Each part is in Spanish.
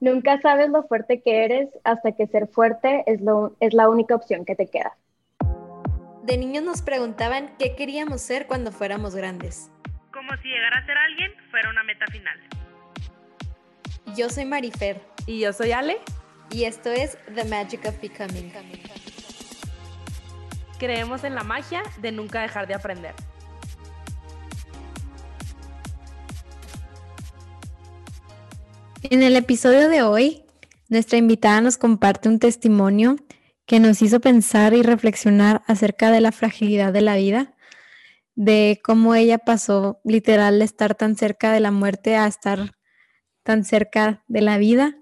Nunca sabes lo fuerte que eres hasta que ser fuerte es, lo, es la única opción que te queda. De niños nos preguntaban qué queríamos ser cuando fuéramos grandes. Como si llegar a ser alguien fuera una meta final. Yo soy Marifer. Y yo soy Ale. Y esto es The Magic of Becoming. Creemos en la magia de nunca dejar de aprender. En el episodio de hoy, nuestra invitada nos comparte un testimonio que nos hizo pensar y reflexionar acerca de la fragilidad de la vida, de cómo ella pasó literal de estar tan cerca de la muerte a estar tan cerca de la vida.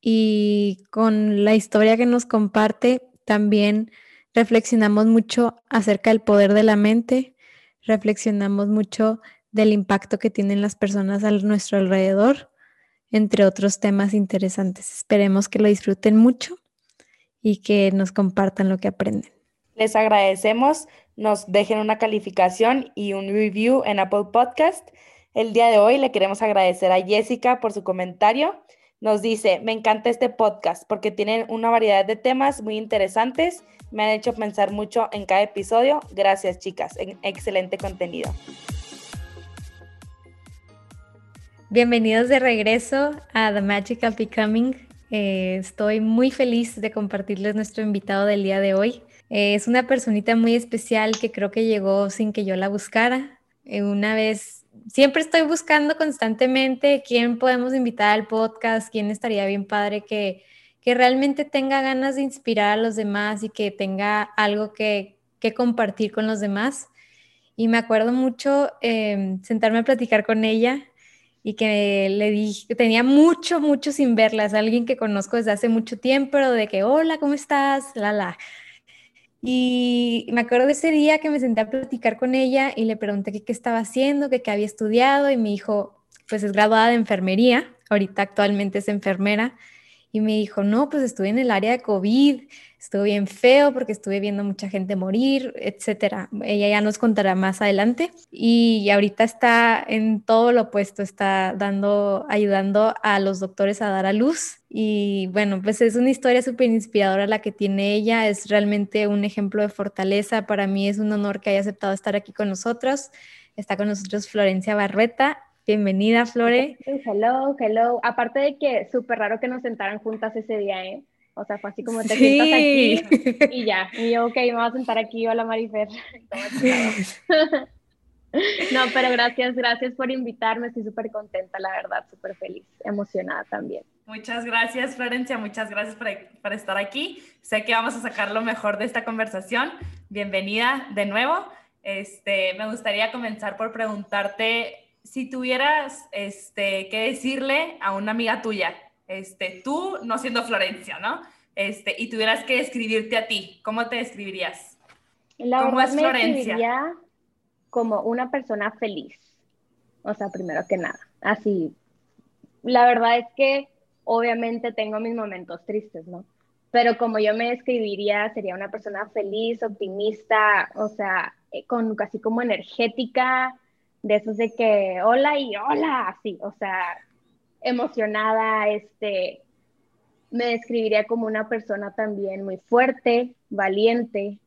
Y con la historia que nos comparte, también reflexionamos mucho acerca del poder de la mente, reflexionamos mucho del impacto que tienen las personas a nuestro alrededor entre otros temas interesantes. Esperemos que lo disfruten mucho y que nos compartan lo que aprenden. Les agradecemos, nos dejen una calificación y un review en Apple Podcast. El día de hoy le queremos agradecer a Jessica por su comentario. Nos dice, me encanta este podcast porque tienen una variedad de temas muy interesantes. Me han hecho pensar mucho en cada episodio. Gracias chicas, excelente contenido. Bienvenidos de regreso a The Magical Becoming. Eh, estoy muy feliz de compartirles nuestro invitado del día de hoy. Eh, es una personita muy especial que creo que llegó sin que yo la buscara. Eh, una vez, siempre estoy buscando constantemente quién podemos invitar al podcast, quién estaría bien padre que, que realmente tenga ganas de inspirar a los demás y que tenga algo que, que compartir con los demás. Y me acuerdo mucho sentarme a platicar con ella y que le dije, tenía mucho, mucho sin verla, es alguien que conozco desde hace mucho tiempo, pero de que, hola, ¿cómo estás? La, la. Y me acuerdo de ese día que me senté a platicar con ella y le pregunté qué, estaba haciendo, qué había estudiado y me dijo, pues es graduada de enfermería, ahorita actualmente es enfermera, y me dijo, no, pues estuve en el área de COVID, estuvo bien feo porque estuve viendo mucha gente morir, etcétera. Ella ya nos contará más adelante y ahorita está en todo lo opuesto, está dando, ayudando a los doctores a dar a luz y bueno, pues es una historia súper inspiradora la que tiene ella, es realmente un ejemplo de fortaleza. Para mí es un honor que haya aceptado estar aquí con nosotros. Está con nosotros Florencia Barreta. Bienvenida, Flore. Hello, hello. Aparte de que súper raro que nos sentaran juntas ese día, ¿eh? O sea, fue así como te sientas aquí y ya. Y yo, ok, me voy a sentar aquí, hola Marifer. no, pero gracias, gracias por invitarme, estoy súper contenta, la verdad, súper feliz, emocionada también. Muchas gracias, Florencia, muchas gracias por, por, estar aquí. Sé que vamos a sacar lo mejor de esta conversación. Bienvenida de nuevo. Este, me gustaría comenzar por preguntarte si tuvieras este, que decirle a una amiga tuya este, tú no siendo Florencia, ¿no? Este, y tuvieras que describirte a ti, ¿cómo te describirías? La ¿Cómo es Florencia? como una persona feliz. O sea, primero que nada, así. La verdad es que obviamente tengo mis momentos tristes, ¿no? Pero como yo me describiría, sería una persona feliz, optimista, o sea, eh, con casi como energética, de esos de que hola y hola, así, o sea, emocionada, este, me describiría como una persona también muy fuerte, valiente,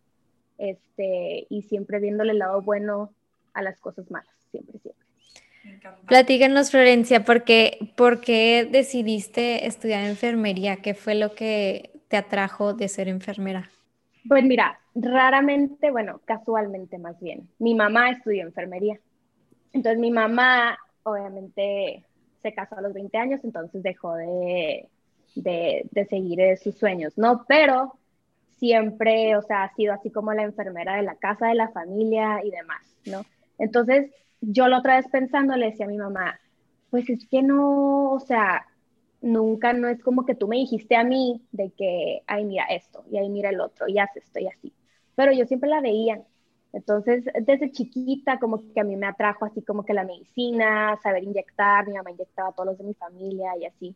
este, y siempre viéndole el lado bueno a las cosas malas, siempre, siempre. Platícanos, Florencia, ¿por qué, ¿por qué decidiste estudiar enfermería? ¿Qué fue lo que te atrajo de ser enfermera? Pues mira, raramente, bueno, casualmente más bien, mi mamá estudió enfermería. Entonces mi mamá, obviamente, se casó a los 20 años, entonces dejó de, de, seguir eh, sus sueños, ¿no? Pero siempre, o sea, ha sido así como la enfermera de la casa, de la familia y demás, ¿no? Entonces, yo la otra vez pensando le decía a mi mamá, pues es que no, o sea, nunca no es como que tú me dijiste a mí de que, ay, mira esto, y ahí mira el otro, y haz esto y así. Pero yo siempre la veía, entonces, desde chiquita, como que a mí me atrajo así como que la medicina, saber inyectar, mi mamá inyectaba a todos los de mi familia y así.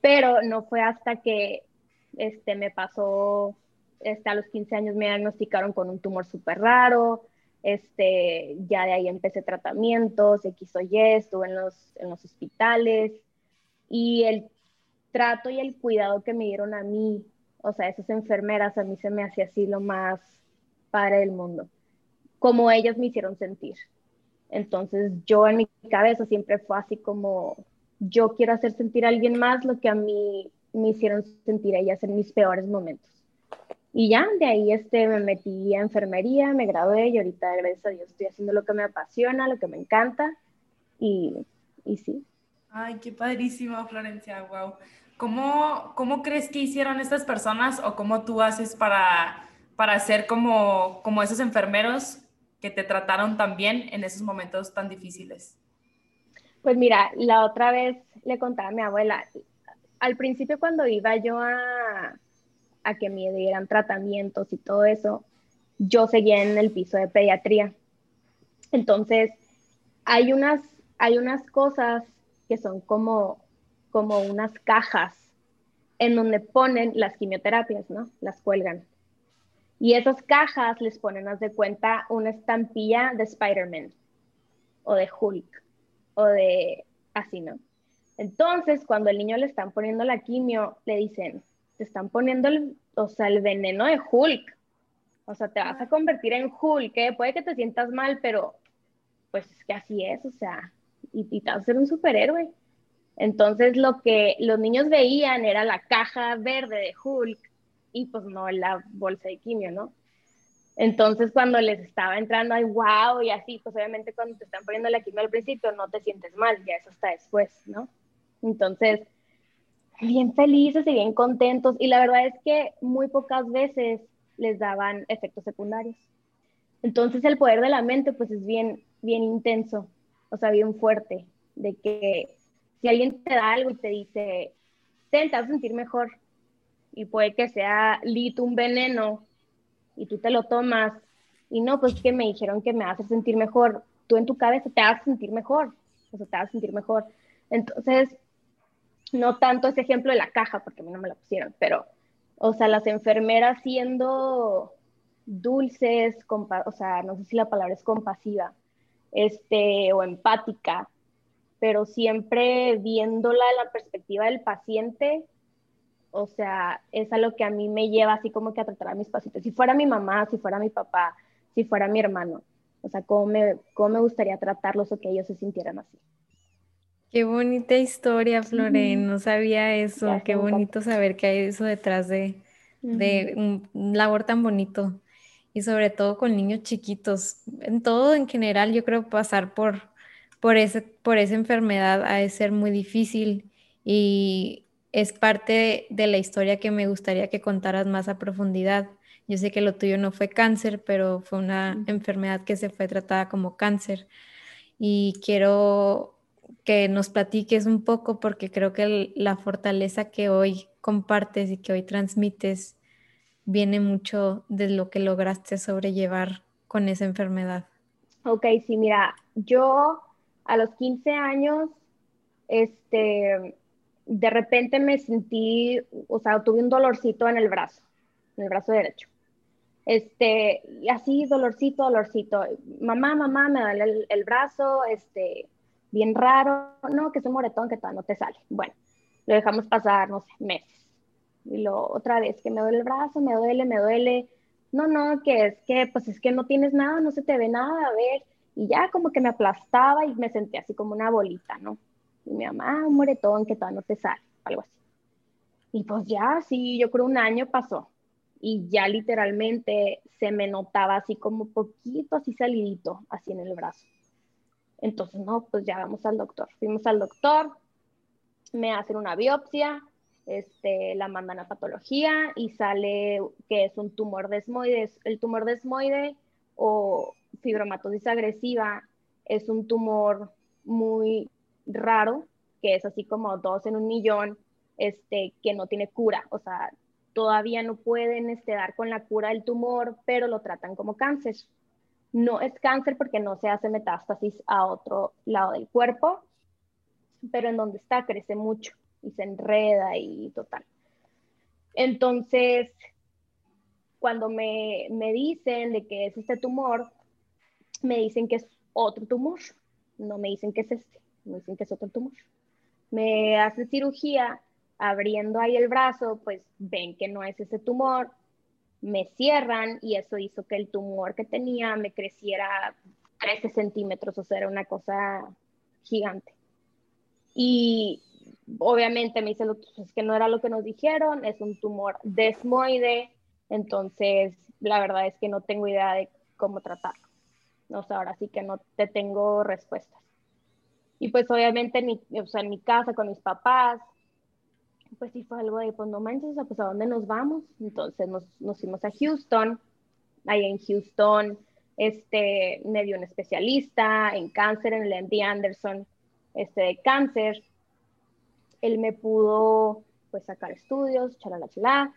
Pero no fue hasta que este, me pasó, este, a los 15 años me diagnosticaron con un tumor súper raro, este, ya de ahí empecé tratamientos, X o Y, estuve en los, en los hospitales y el trato y el cuidado que me dieron a mí, o sea, esas enfermeras, a mí se me hacía así lo más padre del mundo, como ellas me hicieron sentir. Entonces yo en mi cabeza siempre fue así como, yo quiero hacer sentir a alguien más lo que a mí me hicieron sentir ellas en mis peores momentos. Y ya, de ahí este, me metí a enfermería, me gradué y ahorita, gracias a Dios, estoy haciendo lo que me apasiona, lo que me encanta y, y sí. Ay, qué padrísimo, Florencia, wow. ¿Cómo, ¿Cómo crees que hicieron estas personas o cómo tú haces para, para ser como, como esos enfermeros que te trataron tan bien en esos momentos tan difíciles? Pues mira, la otra vez le contaba a mi abuela, al principio cuando iba yo a, a que me dieran tratamientos y todo eso, yo seguía en el piso de pediatría. Entonces, hay unas, hay unas cosas que son como, como unas cajas en donde ponen las quimioterapias, ¿no? Las cuelgan. Y esas cajas les ponen, haz de cuenta, una estampilla de Spider-Man o de Hulk o de así, ¿no? Entonces, cuando el niño le están poniendo la quimio, le dicen, te están poniendo el, o sea, el veneno de Hulk. O sea, te vas a convertir en Hulk, ¿eh? puede que te sientas mal, pero pues es que así es, o sea, y, y te vas a ser un superhéroe. Entonces, lo que los niños veían era la caja verde de Hulk y pues no la bolsa de quimio, ¿no? Entonces, cuando les estaba entrando, ay, wow, y así, pues obviamente cuando te están poniendo la quimio al principio no te sientes mal, ya eso está después, ¿no? Entonces, bien felices y bien contentos. Y la verdad es que muy pocas veces les daban efectos secundarios. Entonces el poder de la mente pues es bien, bien intenso, o sea, bien fuerte, de que si alguien te da algo y te dice, te vas a sentir mejor, y puede que sea lito un veneno, y tú te lo tomas, y no, pues que me dijeron que me hace sentir mejor, tú en tu cabeza te vas a sentir mejor, o sea, te vas a sentir mejor. Entonces, no tanto ese ejemplo de la caja, porque a mí no me la pusieron, pero, o sea, las enfermeras siendo dulces, o sea, no sé si la palabra es compasiva, este, o empática, pero siempre viéndola en la perspectiva del paciente, o sea, es a lo que a mí me lleva así como que a tratar a mis pacientes. Si fuera mi mamá, si fuera mi papá, si fuera mi hermano, o sea, cómo me, cómo me gustaría tratarlos o que ellos se sintieran así. Qué bonita historia, Floren. No sabía eso. Qué bonito saber que hay eso detrás de, un, labor tan bonito. Y sobre todo con niños chiquitos. En todo en general, yo creo pasar por, por, ese, por esa enfermedad ha de ser muy difícil. Y es parte de, la historia que me gustaría que contaras más a profundidad. Yo sé que lo tuyo no fue cáncer, pero fue una enfermedad que se fue tratada como cáncer. Y quiero que nos platiques un poco porque creo que la fortaleza que hoy compartes y que hoy transmites viene mucho de lo que lograste sobrellevar con esa enfermedad. Ok, sí, mira, yo a los 15 años, este, de repente me sentí, o sea, tuve un dolorcito en el brazo, en el brazo derecho. Este, y así, dolorcito, dolorcito. Mamá, mamá, me duele el, el brazo, este, bien raro, no, que es un moretón que todavía no te sale. Bueno, lo dejamos pasar, no sé, meses. Y lo otra vez, que me duele el brazo, me duele, me duele. No, no, que es que, pues es que no tienes nada, no se te ve nada, a ver. Y ya como que me aplastaba y me sentía así como una bolita, ¿no? Y mi mamá, un moretón que todavía no te sale, algo así. Y pues ya, sí, yo creo un año pasó. Y ya literalmente se me notaba así como poquito, así salidito, así en el brazo. Entonces, no, pues ya vamos al doctor. Fuimos al doctor, me hacen una biopsia, este, la mandan a patología y sale que es un tumor desmoide. El tumor desmoide o fibromatosis agresiva es un tumor muy raro, que es así como dos en un millón, este, que no tiene cura. O sea, todavía no pueden este, dar con la cura del tumor, pero lo tratan como cáncer. No es cáncer porque no se hace metástasis a otro lado del cuerpo, pero en donde está crece mucho y se enreda y total. Entonces, cuando me, me dicen de que es este tumor, me dicen que es otro tumor, no me dicen que es este, me dicen que es otro tumor. Me hacen cirugía abriendo ahí el brazo, pues ven que no es ese tumor, me cierran y eso hizo que el tumor que tenía me creciera 13 centímetros, o sea, era una cosa gigante. Y obviamente me dice, es que no era lo que nos dijeron, es un tumor desmoide, entonces la verdad es que no tengo idea de cómo tratarlo. O sea, ahora sí que no te tengo respuestas. Y pues obviamente en mi, o sea, en mi casa con mis papás, pues sí fue algo de, pues no manches, o sea, pues a dónde nos vamos. Entonces nos, nos fuimos a Houston, ahí en Houston, este, me dio un especialista en cáncer, en el MD Anderson, este, de cáncer. Él me pudo, pues, sacar estudios, chalala, chalala,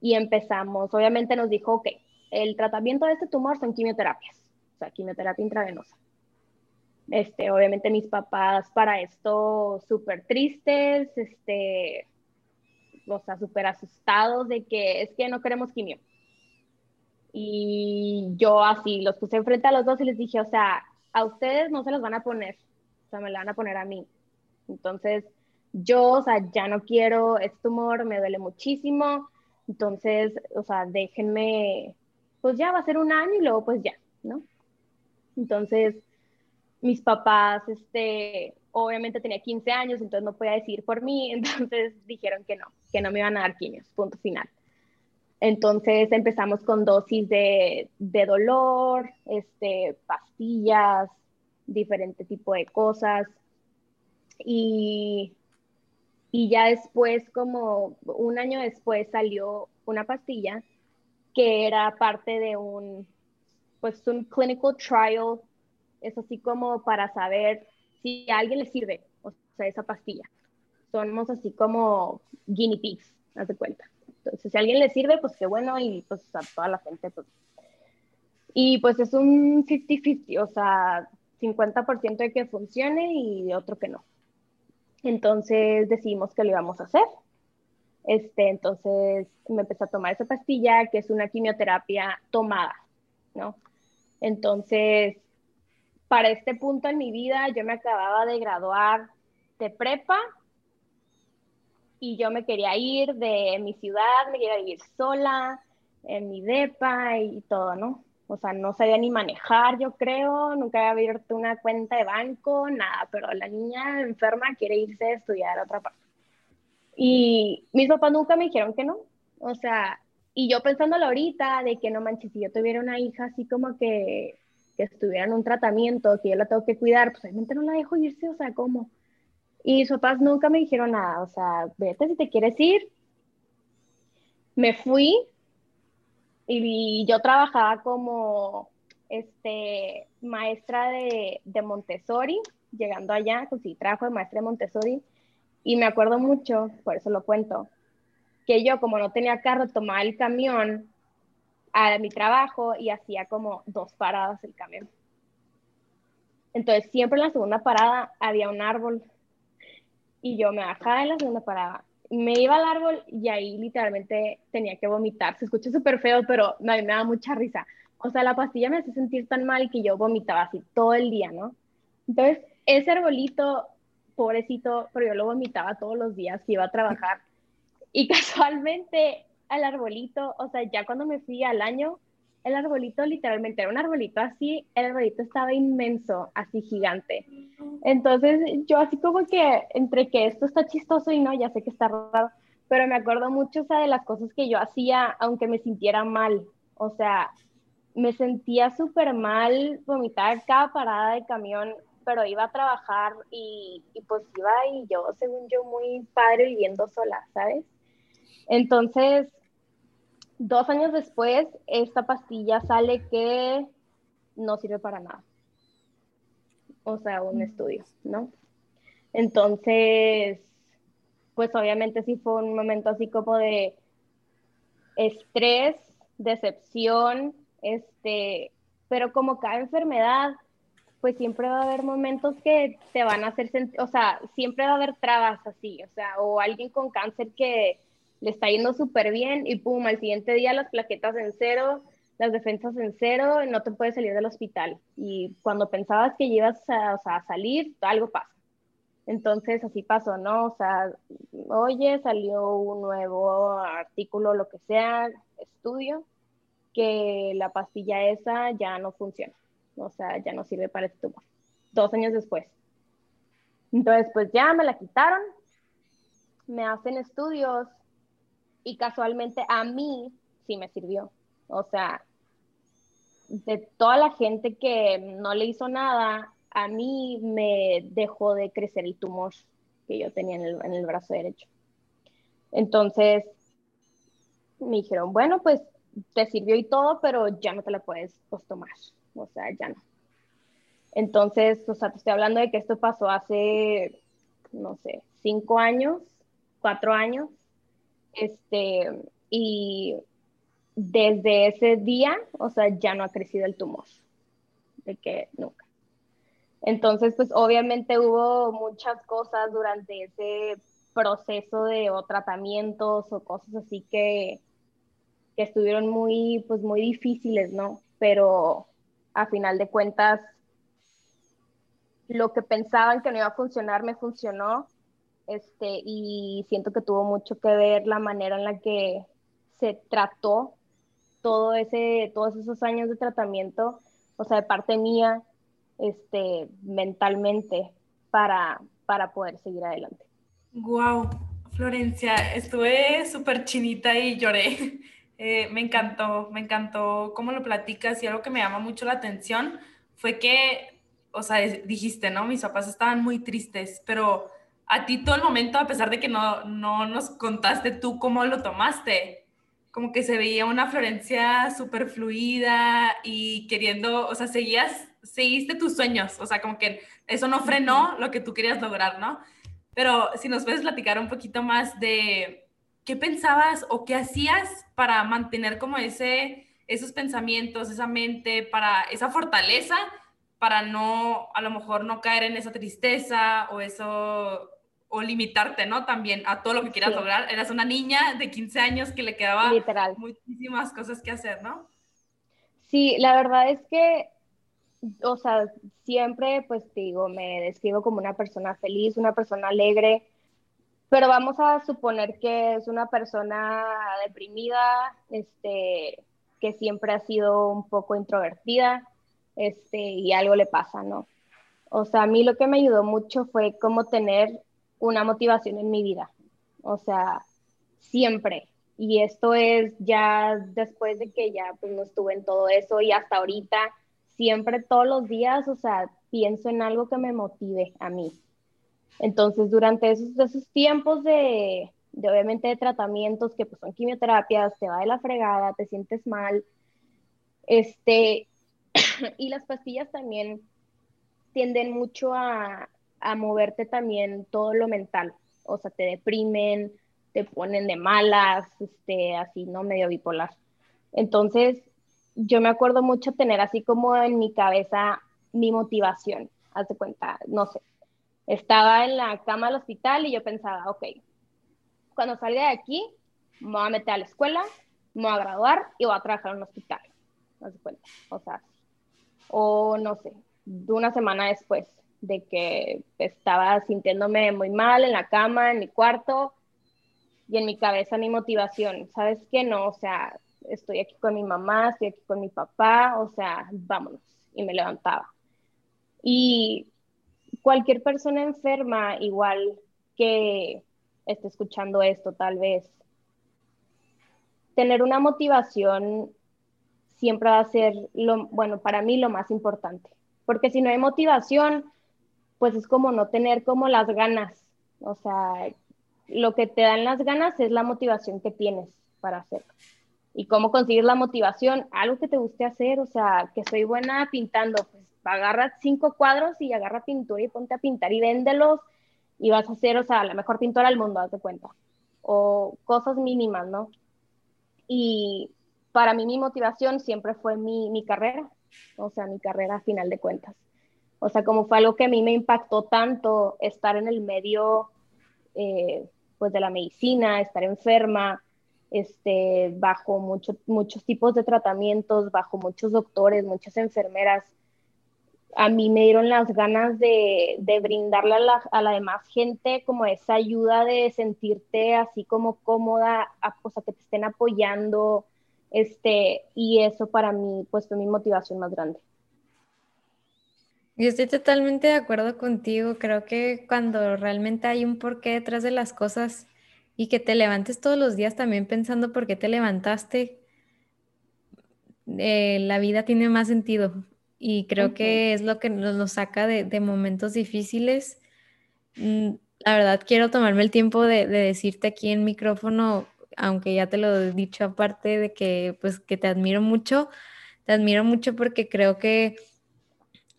y empezamos, obviamente nos dijo, ok, el tratamiento de este tumor son quimioterapias, o sea, quimioterapia intravenosa. Este, obviamente mis papás para esto súper tristes, este, o sea, súper asustados de que es que no queremos quimio. Y yo así los puse enfrente a los dos y les dije, o sea, a ustedes no se los van a poner, o sea, me la van a poner a mí. Entonces, yo, o sea, ya no quiero este tumor, me duele muchísimo. Entonces, o sea, déjenme, pues ya va a ser un año y luego pues ya, ¿no? Entonces, mis papás, este, obviamente tenía 15 años, entonces no podía decir por mí, entonces dijeron que no, que no me iban a dar quimios, punto final. Entonces empezamos con dosis de, de dolor, este, pastillas, diferente tipo de cosas. Y, y ya después, como un año después, salió una pastilla que era parte de un, pues un clinical trial, es así como para saber si a alguien le sirve, o sea, esa pastilla. Somos así como guinea pigs, haz de cuenta. Entonces, si a alguien le sirve, pues qué bueno, y pues a toda la gente, pues. Y pues es un 50-50, o sea, 50% de que funcione y otro que no. Entonces decidimos que lo íbamos a hacer. Este, entonces me empecé a tomar esa pastilla, que es una quimioterapia tomada, ¿no? Entonces, para este punto en mi vida, yo me acababa de graduar de prepa y yo me quería ir de mi ciudad, me quería ir sola, en mi depa y todo, ¿no? O sea, no sabía ni manejar, yo creo, nunca había abierto una cuenta de banco, nada, pero la niña enferma quiere irse a estudiar a otra parte. Y mis papás nunca me dijeron que no, o sea, y yo pensándolo ahorita de que no manches, si yo tuviera una hija así como que, que estuviera en un tratamiento, que yo la tengo que cuidar, pues obviamente no la dejo irse, o sea, ¿cómo? Y mis papás nunca me dijeron nada, o sea, vete si te quieres ir. Me fui y yo trabajaba como este, maestra de, de Montessori, llegando allá, conseguí trabajo de maestra de Montessori y me acuerdo mucho, por eso lo cuento, que yo como no tenía carro tomaba el camión a mi trabajo y hacía como dos paradas el camión. Entonces siempre en la segunda parada había un árbol y yo me bajaba en la segunda parada, me iba al árbol y ahí literalmente tenía que vomitar. Se escucha súper feo, pero a mí me da mucha risa. O sea, la pastilla me hace sentir tan mal que yo vomitaba así todo el día, ¿no? Entonces, ese arbolito, pobrecito, pero yo lo vomitaba todos los días que iba a trabajar. Y casualmente al arbolito, o sea, ya cuando me fui al año, el arbolito literalmente era un arbolito así, el arbolito estaba inmenso, así gigante. Entonces yo así como que entre que esto está chistoso y no, ya sé que está raro, pero me acuerdo mucho o sea, de las cosas que yo hacía aunque me sintiera mal. O sea, me sentía súper mal vomitar cada parada de camión, pero iba a trabajar y, y pues iba y yo, según yo, muy padre viviendo sola, ¿sabes? Entonces, dos años después, esta pastilla sale que no sirve para nada. O sea, un estudio, ¿no? Entonces, pues obviamente sí fue un momento así como de estrés, decepción, este, pero como cada enfermedad, pues siempre va a haber momentos que te van a hacer sentir, o sea, siempre va a haber trabas así, o sea, o alguien con cáncer que le está yendo súper bien y pum, al siguiente día las plaquetas en cero, las defensas en cero, no te puedes salir del hospital. Y cuando pensabas que ibas a, salir, algo pasa. Entonces así pasó, ¿no? O sea, oye, salió un nuevo artículo, lo que sea, estudio, que la pastilla esa ya no funciona, o sea, ya no sirve para este tumor. Dos años después. Entonces, pues ya me la quitaron, me hacen estudios y casualmente a mí sí me sirvió. O sea, de toda la gente que no le hizo nada, a mí me dejó de crecer el tumor que yo tenía en el, en el brazo derecho. Entonces, me dijeron, bueno, pues te sirvió y todo, pero ya no te la puedes pues, tomar. O sea, ya no. Entonces, o sea, te estoy hablando de que esto pasó hace, no sé, cinco años, cuatro años. Este, y desde ese día, o sea, ya no ha crecido el tumor. De que nunca. Entonces, pues obviamente hubo muchas cosas durante ese proceso de o tratamientos o cosas así que, que estuvieron muy, pues muy difíciles, ¿no? Pero a final de cuentas, lo que pensaban que no iba a funcionar me funcionó. Este, y siento que tuvo mucho que ver la manera en la que se trató todo ese, todos esos años de tratamiento, o sea, de parte mía, este, mentalmente, para, para poder seguir adelante. Wow, Florencia, estuve súper chinita y lloré. Eh, me encantó, me encantó cómo lo platicas y algo que me llama mucho la atención fue que o sea, dijiste, ¿no? Mis papás estaban muy tristes, pero a ti todo el momento, a pesar de que no, no nos contaste tú cómo lo tomaste, como que se veía una Florencia súper fluida y queriendo, o sea, seguías, seguiste tus sueños, o sea, como que eso no frenó lo que tú querías lograr, ¿no? Pero si nos puedes platicar un poquito más de qué pensabas o qué hacías para mantener como ese, esos pensamientos, esa mente, para esa fortaleza para no, a lo mejor no caer en esa tristeza o eso, o limitarte, ¿no? También a todo lo que quieras lograr. Eras una niña de 15 años que le quedaba muchísimas cosas que hacer, ¿no? Sí, la verdad es que, o sea, siempre, pues digo, me describo como una persona feliz, una persona alegre, pero vamos a suponer que es una persona deprimida, este, que siempre ha sido un poco introvertida este, y algo le pasa, ¿no? O sea, a mí lo que me ayudó mucho fue como tener una motivación en mi vida, o sea, siempre. Y esto es ya después de que ya pues no estuve en todo eso y hasta ahorita, siempre todos los días, o sea, pienso en algo que me motive a mí. Entonces, durante esos, esos tiempos de, de, obviamente, de tratamientos que pues son quimioterapias, te va de la fregada, te sientes mal, este, y las pastillas también tienden mucho a, a moverte también todo lo mental, o sea, te deprimen, te ponen de malas, este, así, ¿no? Medio bipolar. Entonces, yo me acuerdo mucho tener así como en mi cabeza mi motivación, haz de cuenta, no sé, estaba en la cama del hospital y yo pensaba, ok, cuando salga de aquí, me voy a meter a la escuela, me voy a graduar y voy a trabajar en un hospital, haz de cuenta, o sea, o no sé, una semana después de que estaba sintiéndome muy mal en la cama, en mi cuarto y en mi cabeza mi motivación, ¿sabes qué? No, o sea, estoy aquí con mi mamá, estoy aquí con mi papá, o sea, vámonos. Y me levantaba. Y cualquier persona enferma, igual que esté escuchando esto, tal vez, tener una motivación siempre va a ser, lo, bueno, para mí lo más importante. Porque si no hay motivación, pues es como no tener como las ganas. O sea, lo que te dan las ganas es la motivación que tienes para hacerlo. ¿Y cómo conseguir la motivación? Algo que te guste hacer, o sea, que soy buena pintando, pues agarra cinco cuadros y agarra pintura y ponte a pintar y véndelos y vas a ser, o sea, la mejor pintora del mundo, hazte cuenta. O cosas mínimas, ¿no? Y para mí mi motivación siempre fue mi, mi carrera, o sea, mi carrera a final de cuentas. O sea, como fue algo que a mí me impactó tanto estar en el medio eh, pues de la medicina, estar enferma, este, bajo mucho, muchos tipos de tratamientos, bajo muchos doctores, muchas enfermeras. a mí me dieron las ganas de, de brindarle a la, a la, demás gente como esa ayuda de sentirte así como cómoda, o sea, que te estén apoyando, este, y eso para mí pues fue mi motivación más grande. Yo estoy totalmente de acuerdo contigo. Creo que cuando realmente hay un porqué detrás de las cosas y que te levantes todos los días también pensando por qué te levantaste, eh, la vida tiene más sentido. Y creo que es lo que nos, saca de, momentos difíciles. Mm, la verdad, quiero tomarme el tiempo de, de, decirte aquí en micrófono, aunque ya te lo he dicho aparte de que, pues, que te admiro mucho. Te admiro mucho porque creo que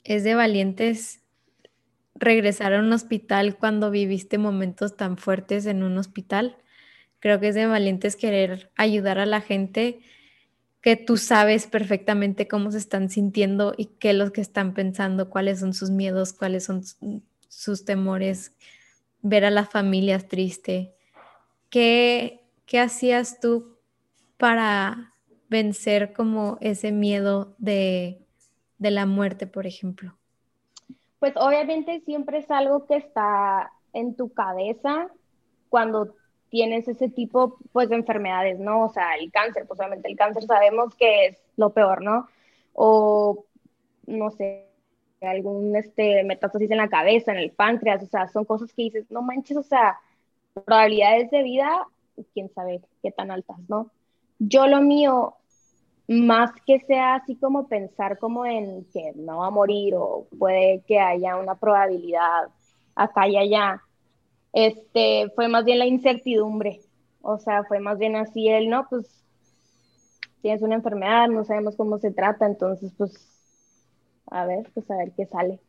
es de valientes regresar a un hospital cuando viviste momentos tan fuertes en un hospital. Creo que es de valientes querer ayudar a la gente que tú sabes perfectamente cómo se están sintiendo y qué es lo que están pensando, cuáles son sus miedos, cuáles son sus temores, ver a las familias triste. ¿Qué, qué hacías tú para vencer como ese miedo de de la muerte, por ejemplo? Pues obviamente siempre es algo que está en tu cabeza cuando tienes ese tipo pues de enfermedades, ¿no? O sea, el cáncer, pues obviamente el cáncer sabemos que es lo peor, ¿no? O no sé, algún este metástasis en la cabeza, en el páncreas, o sea, son cosas que dices, no manches, o sea, probabilidades de vida, quién sabe qué tan altas, ¿no? Yo lo mío más que sea así como pensar como en que no va a morir o puede que haya una probabilidad acá y allá, este, fue más bien la incertidumbre, o sea, fue más bien así el, no, pues tienes una enfermedad, no sabemos cómo se trata, entonces pues a ver, pues a ver qué sale.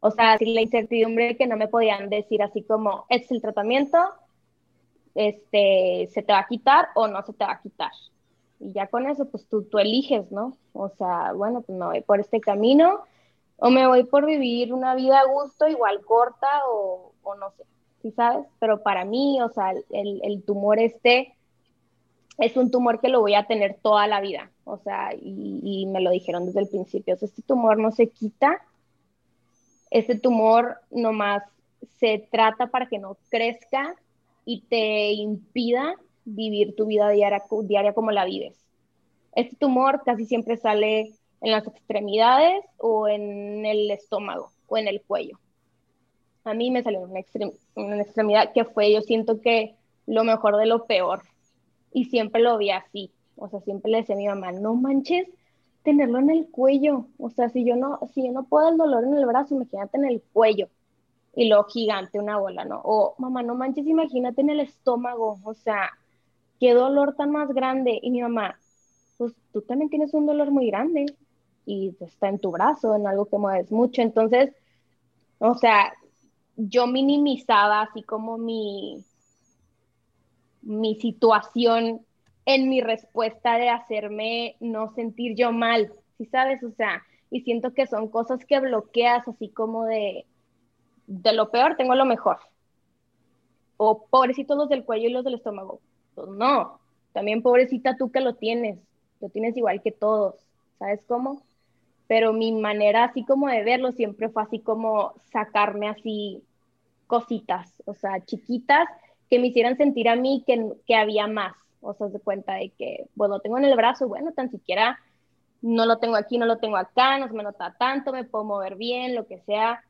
O sea, la incertidumbre que no me podían decir así como, es el tratamiento, este, se te va a quitar o no se te va a quitar y ya con eso, pues tú, tú eliges, ¿no? O sea, bueno, pues me voy por este camino o me voy por vivir una vida a gusto, igual corta o, o no sé, ¿sí sabes? Pero para mí, o sea, el, el, tumor este es un tumor que lo voy a tener toda la vida, o sea, y, me lo dijeron desde el principio, este tumor no se quita, este tumor nomás se trata para que no crezca y te impida vivir tu vida diaria, como la vives. Este tumor casi siempre sale en las extremidades o en el estómago o en el cuello. A mí me salió una, una extremidad que fue, yo siento que lo mejor de lo peor. Y siempre lo vi así. O sea, siempre le decía a mi mamá, no manches tenerlo en el cuello. O sea, si yo no, si yo no puedo el dolor en el brazo, imagínate en el cuello. Y lo gigante, una bola, ¿no? O, mamá, no manches, imagínate en el estómago. O sea, qué dolor tan más grande. Y mi mamá, pues tú también tienes un dolor muy grande y está en tu brazo, en algo que mueves mucho. Entonces, o sea, yo minimizaba así como mi, mi situación en mi respuesta de hacerme no sentir yo mal, ¿sí sabes? O sea, y siento que son cosas que bloqueas así como de, de lo peor tengo lo mejor. O pobrecitos los del cuello y los del estómago. Pues, no, también pobrecita tú que lo tienes, lo tienes igual que todos, ¿sabes cómo? Pero mi manera así como de verlo siempre fue así como sacarme así cositas, o sea, chiquitas que me hicieran sentir a mí que, que había más, o sea, de cuenta de que, bueno, lo tengo en el brazo, bueno, tan siquiera no lo tengo aquí, no lo tengo acá, no se me nota tanto, me puedo mover bien, lo que sea.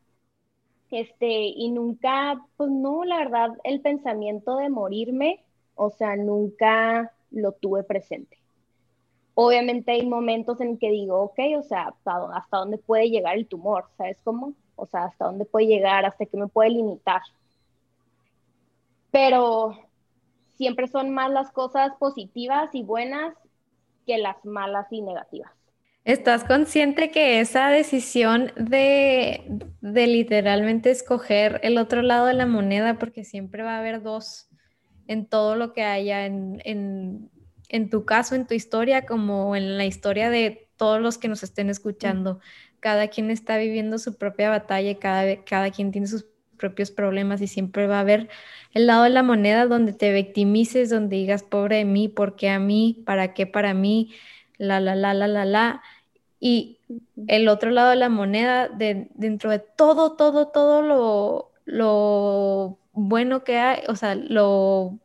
Este, y nunca, pues no, la verdad, el pensamiento de morirme o sea, nunca lo tuve presente. Obviamente hay momentos en que digo, ok, o sea, hasta, dónde puede llegar el tumor, ¿sabes cómo? O sea, hasta dónde puede llegar, hasta qué me puede limitar. Pero siempre son más las cosas positivas y buenas que las malas y negativas. ¿Estás consciente que esa decisión de, de, literalmente escoger el otro lado de la moneda, porque siempre va a haber dos, en todo lo que haya en, en, tu caso, en tu historia, como en la historia de todos los que nos estén escuchando. Cada quien está viviendo su propia batalla, cada, cada quien tiene sus propios problemas y siempre va a haber el lado de la moneda donde te victimices, donde digas, pobre de mí, ¿por qué a mí? ¿Para qué para mí? La, la, la, la, la, la. Y el otro lado de la moneda, de, dentro de todo, todo, todo lo, lo bueno que hay, o sea, lo,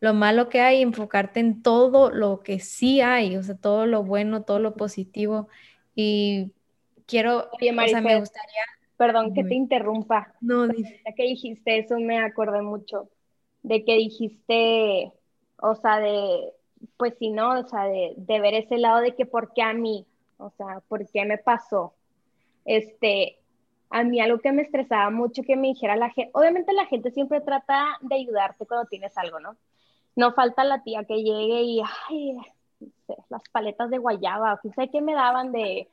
lo malo que hay, enfocarte en todo lo que sí hay, o sea, todo lo bueno, todo lo positivo. Y quiero, Oye, o sea, me gustaría... Perdón que te interrumpa. No, ya que dijiste eso, me acordé mucho de que dijiste, o sea, de, pues sí, ¿no? O sea, de, de ver ese lado de que por qué a mí, o sea, por qué me pasó. Este, a mí algo que me estresaba mucho que me dijera la gente, obviamente la gente siempre trata de ayudarte cuando tienes algo, ¿no? No falta la tía que llegue y, ay, las paletas de guayaba, quién sabe qué me daban de,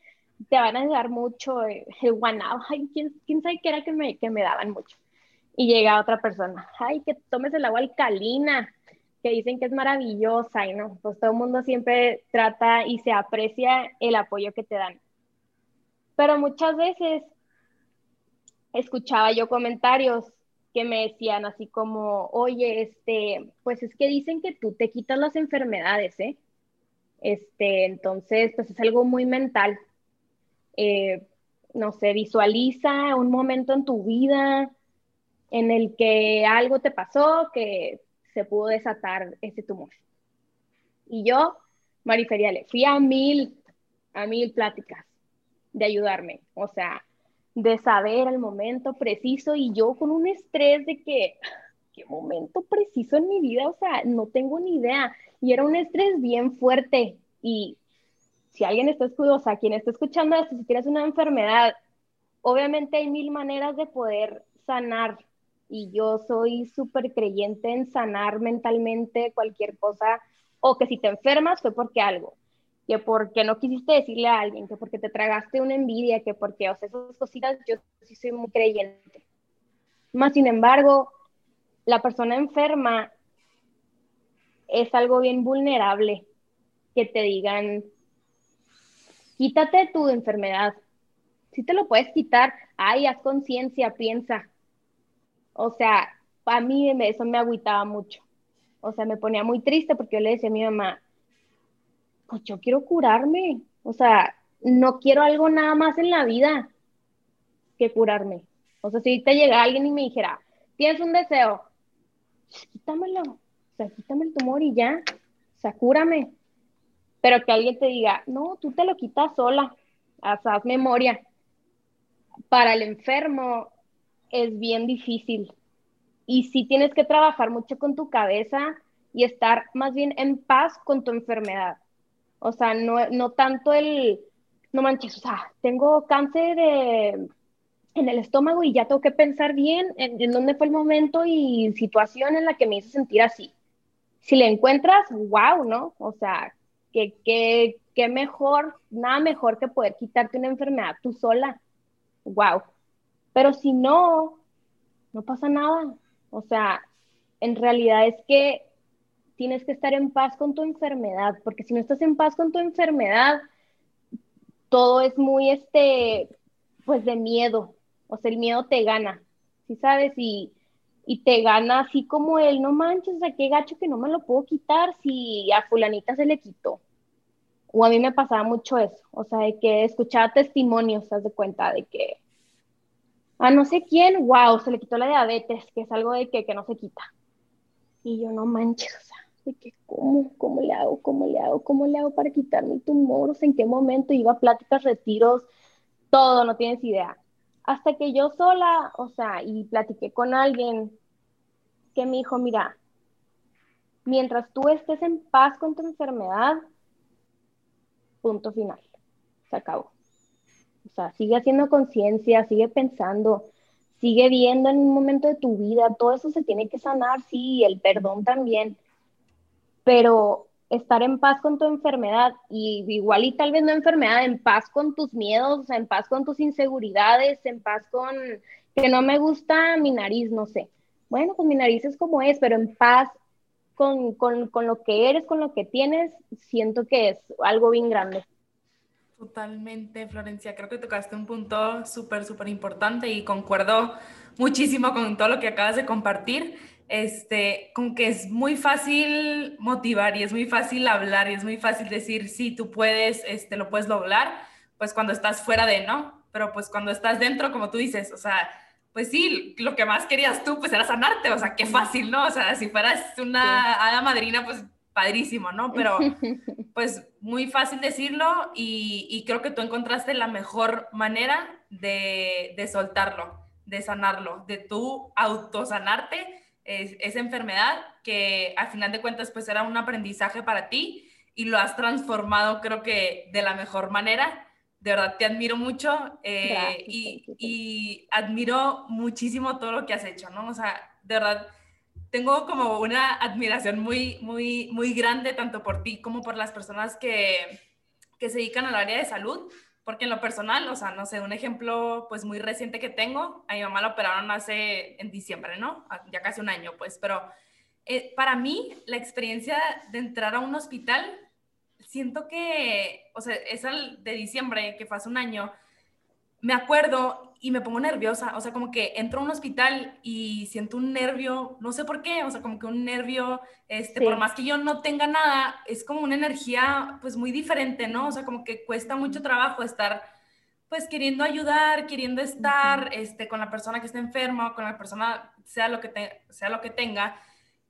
te van a ayudar mucho, el guanabo, ay, quién, quién sabe qué era que me, que me daban mucho. Y llega otra persona, ay, que tomes el agua alcalina, que dicen que es maravillosa y no, pues todo el mundo siempre trata y se aprecia el apoyo que te dan. Pero muchas veces escuchaba yo comentarios que me decían así como, oye, este, pues es que dicen que tú te quitas las enfermedades, ¿eh? Este, entonces, pues es algo muy mental. Eh, no sé, visualiza un momento en tu vida en el que algo te pasó, que se pudo desatar ese tumor. Y yo, Mariferiale, fui a mil, a mil pláticas de ayudarme, o sea, de saber el momento preciso y yo con un estrés de que, ¿qué momento preciso en mi vida? O sea, no tengo ni idea. Y era un estrés bien fuerte y si alguien está escuchando, o sea, quien está escuchando si tienes una enfermedad, obviamente hay mil maneras de poder sanar y yo soy súper creyente en sanar mentalmente cualquier cosa o que si te enfermas fue porque algo que porque no quisiste decirle a alguien, que porque te tragaste una envidia, que porque, o sea, esas cositas, yo sí soy muy creyente. Más sin embargo, la persona enferma es algo bien vulnerable, que te digan, quítate tu enfermedad. Si te lo puedes quitar, ay, haz conciencia, piensa. O sea, a mí eso me agüitaba mucho. O sea, me ponía muy triste porque yo le decía a mi mamá, pues yo quiero curarme. O sea, no quiero algo nada más en la vida que curarme. O sea, si te llega alguien y me dijera, tienes un deseo, pues quítamelo. O sea, quítame el tumor y ya. O sea, cúrame. Pero que alguien te diga, no, tú te lo quitas sola. Haz, haz memoria. Para el enfermo es bien difícil. Y sí tienes que trabajar mucho con tu cabeza y estar más bien en paz con tu enfermedad. O sea, no, no tanto el, no manches, o sea, tengo cáncer en el estómago y ya tengo que pensar bien en, dónde fue el momento y situación en la que me hizo sentir así. Si le encuentras, wow, ¿no? O sea, que, que, mejor, nada mejor que poder quitarte una enfermedad tú sola. Wow. Pero si no, no pasa nada. O sea, en realidad es que tienes que estar en paz con tu enfermedad, porque si no estás en paz con tu enfermedad, todo es muy, este, pues de miedo, o sea, el miedo te gana, ¿sí sabes? Y, y te gana así como el, no manches, o sea, qué gacho que no me lo puedo quitar si a fulanita se le quitó. O a mí me pasaba mucho eso, o sea, de que escuchaba testimonios, te de cuenta de que a no sé quién, wow, se le quitó la diabetes, que es algo de que, que no se quita. Y yo no manches, o sea, de que cómo, cómo le hago, cómo le hago, cómo le hago para quitarme el tumor, en qué momento iba a pláticas, retiros, todo, no tienes idea. Hasta que yo sola, o sea, y platiqué con alguien que me dijo, mira, mientras tú estés en paz con tu enfermedad, punto final, se acabó. O sea, sigue haciendo conciencia, sigue pensando, sigue viendo en un momento de tu vida, todo eso se tiene que sanar, sí, el perdón también, pero estar en paz con tu enfermedad y igual y tal vez no enfermedad, en paz con tus miedos, en paz con tus inseguridades, en paz con que no me gusta mi nariz, no sé. Bueno, pues mi nariz es como es, pero en paz con, con, con lo que eres, con lo que tienes, siento que es algo bien grande. Totalmente, Florencia. Creo que tocaste un punto súper, súper importante y concuerdo muchísimo con todo lo que acabas de compartir este, con que es muy fácil motivar y es muy fácil hablar y es muy fácil decir, sí, tú puedes, este, lo puedes lograr, pues cuando estás fuera de, ¿no? Pero pues cuando estás dentro, como tú dices, o sea, pues sí, lo que más querías tú, pues era sanarte, o sea, qué fácil, ¿no? O sea, si fueras una hada madrina, pues padrísimo, ¿no? Pero pues muy fácil decirlo y, creo que tú encontraste la mejor manera de, de soltarlo, de sanarlo, de tú autosanarte es, esa enfermedad que al final de cuentas pues era un aprendizaje para ti y lo has transformado creo que de la mejor manera de verdad te admiro mucho eh, y, y, admiro muchísimo todo lo que has hecho, ¿no? O sea, de verdad, tengo como una admiración muy, muy, muy grande tanto por ti como por las personas que, que se dedican al área de salud, porque en lo personal, o sea, no sé, un ejemplo pues muy reciente que tengo, a mi mamá la operaron hace en diciembre, ¿no? Ah, ya casi un año, pues, pero eh, para mí la experiencia de entrar a un hospital siento que, o sea, es el de diciembre, que fue hace un año, me acuerdo y me pongo nerviosa, o sea, como que entro a un hospital y siento un nervio, no sé por qué, o sea, como que un nervio, este, por más que yo no tenga nada, es como una energía, pues, muy diferente, ¿no? O sea, como que cuesta mucho trabajo estar, pues, queriendo ayudar, queriendo estar, este, con la persona que está enferma, con la persona, sea lo que, sea lo que tenga.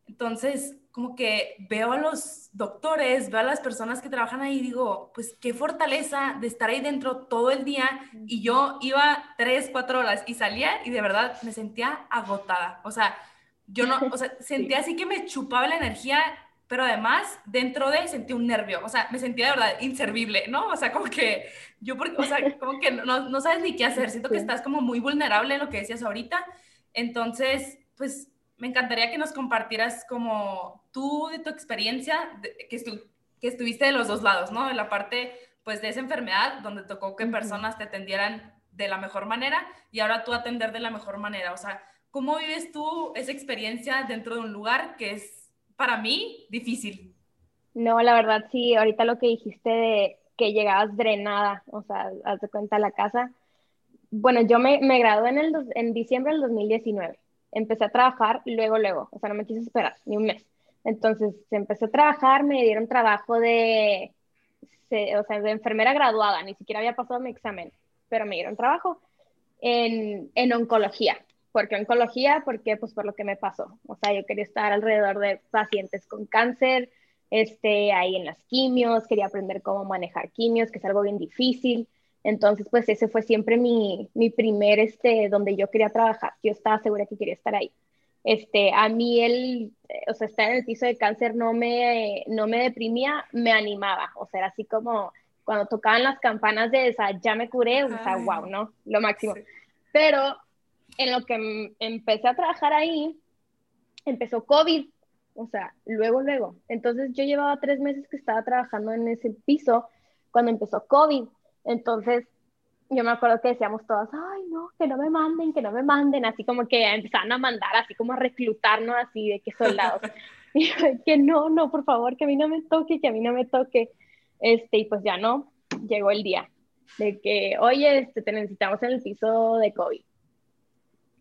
Entonces, como que veo a los doctores, veo a las personas que trabajan ahí y digo, pues qué fortaleza de estar ahí dentro todo el día y yo iba tres, cuatro horas y salía y de verdad me sentía agotada. O sea, yo no, o sea, sentía así que me chupaba la energía, pero además dentro de sentí un nervio, o sea, me sentía de verdad inservible, ¿no? O sea, como que yo, o sea, como que no, no sabes ni qué hacer, siento que estás como muy vulnerable en lo que decías ahorita. Entonces, pues me encantaría que nos compartieras como tú de tu experiencia, que, que estuviste de los dos lados, ¿no? De la parte, pues, de esa enfermedad, donde tocó que personas te atendieran de la mejor manera y ahora tú atender de la mejor manera. O sea, ¿cómo vives tú esa experiencia dentro de un lugar que es, para mí, difícil? No, la verdad, sí, ahorita lo que dijiste de que llegabas drenada, o sea, haz de cuenta la casa. Bueno, yo me, me gradué en, el, en diciembre del 2019 empecé a trabajar luego, luego, o sea, no me quise esperar ni un mes. Entonces, empecé a trabajar, me dieron trabajo de, o sea, de enfermera graduada, ni siquiera había pasado mi examen, pero me dieron trabajo en, en oncología. ¿Por qué oncología? Porque, pues, por lo que me pasó. O sea, yo quería estar alrededor de pacientes con cáncer, este, ahí en las quimios, quería aprender cómo manejar quimios, que es algo bien difícil. Entonces, pues ese fue siempre mi, mi primer, este, donde yo quería trabajar. Yo estaba segura que quería estar ahí. Este, a mí el, o sea, estar en el piso de cáncer no me, no me deprimía, me animaba. O sea, era así como cuando tocaban las campanas de esa, ya me curé, o sea, wow, ¿no? Lo máximo. Pero en lo que empecé a trabajar ahí, empezó COVID, o sea, luego, luego. Entonces yo llevaba tres meses que estaba trabajando en ese piso cuando empezó COVID. Entonces, yo me acuerdo que decíamos todas, ay, no, que no me manden, que no me manden, así como que empezaban a mandar, así como a reclutarnos, así de que soldados. y yo, que no, no, por favor, que a mí no me toque, que a mí no me toque. Este, y pues ya no, llegó el día de que, oye, este, te necesitamos en el piso de COVID.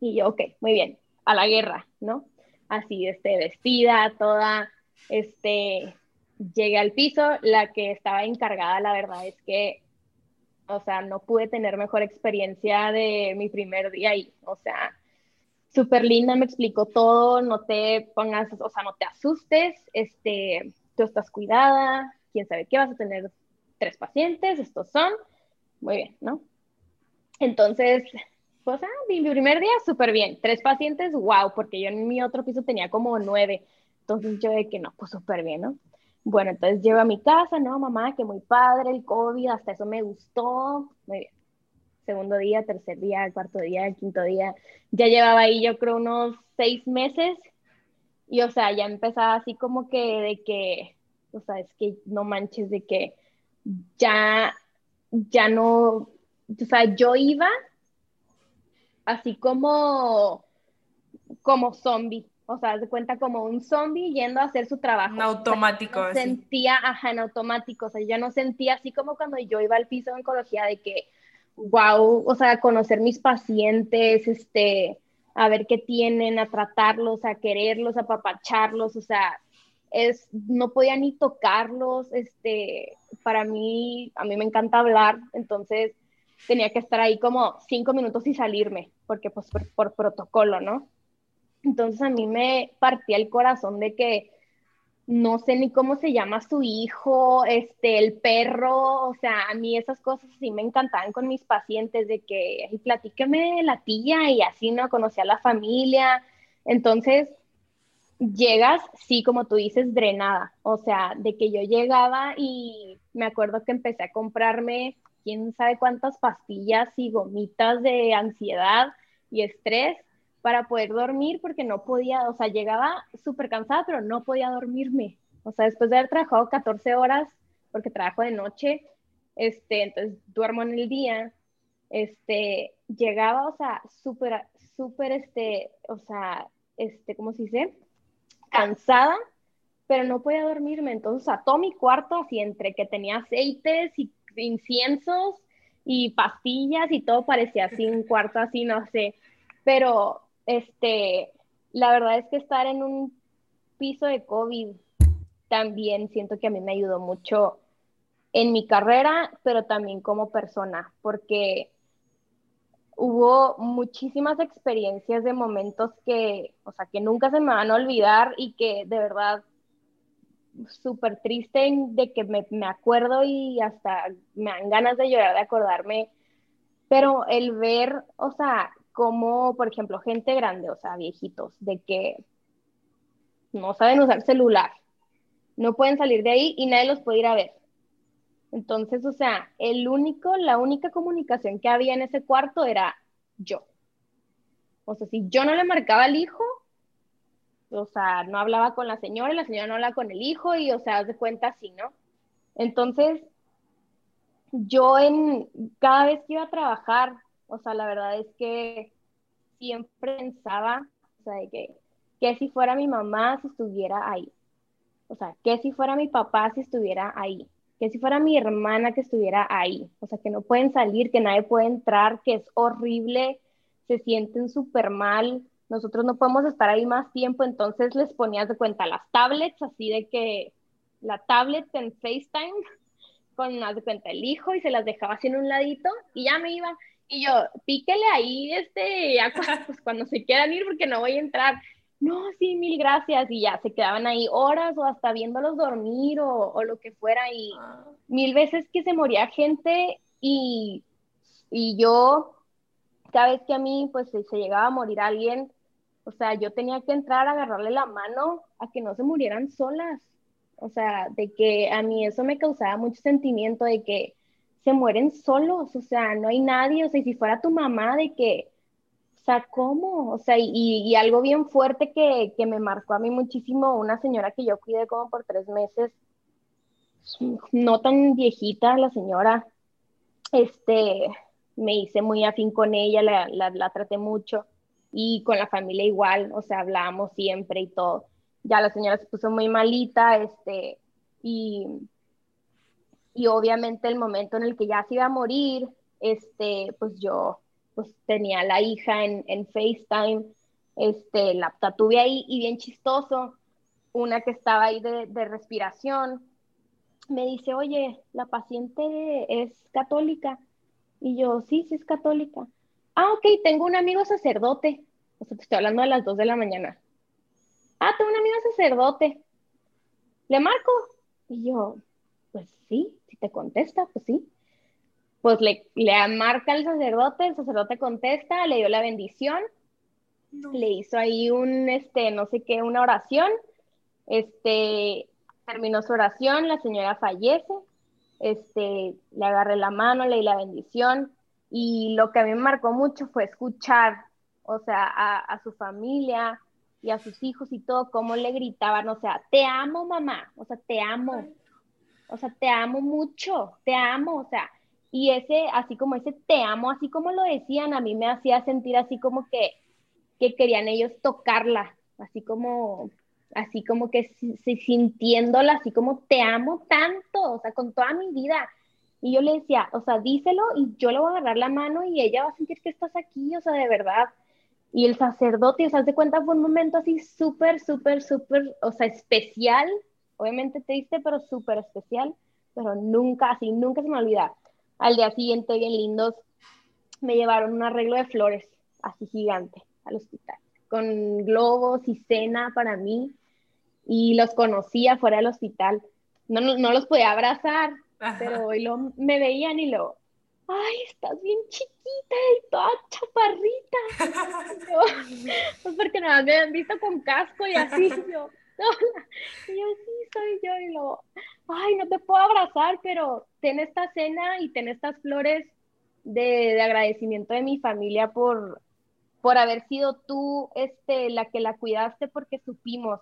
Y yo, ok, muy bien, a la guerra, ¿no? Así, este, vestida, toda, este, llegué al piso, la que estaba encargada, la verdad es que o sea, no pude tener mejor experiencia de mi primer día ahí, o sea, súper linda, me explicó todo, no te pongas, o sea, no te asustes, este, tú estás cuidada, quién sabe qué, vas a tener tres pacientes, estos son, muy bien, ¿no? Entonces, pues, ah, mi, primer día súper bien, tres pacientes, wow, porque yo en mi otro piso tenía como nueve, entonces yo de que no, pues súper bien, ¿no? Bueno, entonces llego a mi casa, no, mamá, que muy padre el COVID, hasta eso me gustó, muy bien. Segundo día, tercer día, cuarto día, quinto día, ya llevaba ahí yo creo unos seis meses. Y o sea, ya empezaba así como que de que, o sea, es que no manches de que ya, ya no, o sea, yo iba así como, como zombie, o sea, se cuenta como un zombie yendo a hacer su trabajo. En automático. sentía, ajá, en automático, o sea, yo no sentía así como cuando yo iba al piso de oncología de que, wow, o sea, conocer mis pacientes, este, a ver qué tienen, a tratarlos, a quererlos, a papacharlos, o sea, es, no podía ni tocarlos, este, para mí, a mí me encanta hablar, entonces tenía que estar ahí como cinco minutos y salirme, porque pues por, protocolo, ¿no? Entonces a mí me partía el corazón de que no sé ni cómo se llama su hijo, este, el perro, o sea, a mí esas cosas sí me encantaban con mis pacientes, de que platíqueme la tía y así, ¿no? Conocí a la familia. Entonces, llegas, sí, como tú dices, drenada, o sea, de que yo llegaba y me acuerdo que empecé a comprarme quién sabe cuántas pastillas y gomitas de ansiedad y estrés para poder dormir porque no podía, o sea, llegaba súper cansada, pero no podía dormirme. O sea, después de haber trabajado 14 horas, porque trabajo de noche, este, entonces duermo en el día, este, llegaba, o sea, súper, súper, este, o sea, este, ¿cómo se dice? Cansada, pero no podía dormirme. Entonces, a todo mi cuarto, así entre que tenía aceites y inciensos y pastillas y todo parecía así un cuarto así, no sé. Pero este, la verdad es que estar en un piso de COVID también siento que a mí me ayudó mucho en mi carrera, pero también como persona, porque hubo muchísimas experiencias de momentos que, o sea, que nunca se me van a olvidar y que de verdad súper triste de que me, me, acuerdo y hasta me dan ganas de llorar de acordarme, pero el ver, o sea, como, por ejemplo, gente grande, o sea, viejitos, de que no saben usar celular, no pueden salir de ahí y nadie los puede ir a ver. Entonces, o sea, el único, la única comunicación que había en ese cuarto era yo. O sea, si yo no le marcaba al hijo, o sea, no hablaba con la señora y la señora no hablaba con el hijo y, o sea, haz de cuenta así, ¿no? Entonces, yo en, cada vez que iba a trabajar, o sea, la verdad es que siempre pensaba, o sea, de que, que si fuera mi mamá si estuviera ahí. O sea, que si fuera mi papá si estuviera ahí. Que si fuera mi hermana que estuviera ahí. O sea, que no pueden salir, que nadie puede entrar, que es horrible, se sienten súper mal, nosotros no podemos estar ahí más tiempo, entonces les ponías de cuenta las tablets, así de que la tablet en FaceTime, con más de cuenta el hijo y se las dejaba así en un ladito y ya me iba. Y yo, píquele ahí, este, ya pues, cuando se quieran ir porque no voy a entrar. No, sí, mil gracias. Y ya se quedaban ahí horas o hasta viéndolos dormir o, o lo que fuera. Y ah. mil veces que se moría gente y, y yo, cada vez que a mí pues se llegaba a morir alguien, o sea, yo tenía que entrar a agarrarle la mano a que no se murieran solas. O sea, de que a mí eso me causaba mucho sentimiento de que se mueren solos, o sea, no hay nadie, o sea, y si fuera tu mamá, de que, o sea, ¿cómo? O sea, y, y algo bien fuerte que, que, me marcó a mí muchísimo, una señora que yo cuidé como por tres meses, no tan viejita la señora, este, me hice muy afín con ella, la, la, la traté mucho y con la familia igual, o sea, hablábamos siempre y todo. Ya la señora se puso muy malita, este, y, y obviamente el momento en el que ya se iba a morir, este, pues yo pues tenía la hija en, en FaceTime, este, la, tuve ahí y bien chistoso, una que estaba ahí de, de respiración, me dice, oye, la paciente es católica. Y yo, sí, sí es católica ah, ok, tengo un amigo sacerdote. O sea, te estoy hablando a las 2 de la mañana. Ah, tengo un amigo sacerdote. ¿Le marco? Y yo, pues sí, si te contesta, pues sí. Pues le, le marca el sacerdote, el sacerdote contesta, le dio la bendición, le hizo ahí un, este, no sé qué, una oración, este, terminó su oración, la señora fallece, este, le agarré la mano, le di la bendición, y lo que a mí me marcó mucho fue escuchar, o sea, a, su familia y a sus hijos y todo, cómo le gritaban, o sea, te amo mamá, o sea, te amo, o sea, te amo mucho, te amo, o sea, y ese, así como ese te amo, así como lo decían, a mí me hacía sentir así como que, que querían ellos tocarla, así como, así como que sintiéndola, así como te amo tanto, o sea, con toda mi vida, y yo le decía, o sea, díselo y yo le voy a agarrar la mano y ella va a sentir que estás aquí, o sea, de verdad. Y el sacerdote, o sea, de cuenta, fue un momento así súper, súper, súper, o sea, especial. Obviamente triste, pero súper especial. pero nunca, así, nunca se me olvida. Al día siguiente, bien lindos, me llevaron un arreglo de flores, así gigante, al hospital, con globos y cena para mí, y los conocía fuera del hospital. No, no, los podía abrazar, pero hoy lo, me veían y lo, ay, estás bien chiquita y toda chaparrita. pues porque nada, me han visto con casco y así, yo, y yo, sí, soy yo, y luego, ay, no te puedo abrazar, pero ten esta cena y ten estas flores de, agradecimiento de mi familia por, por haber sido tú este, la que la cuidaste porque supimos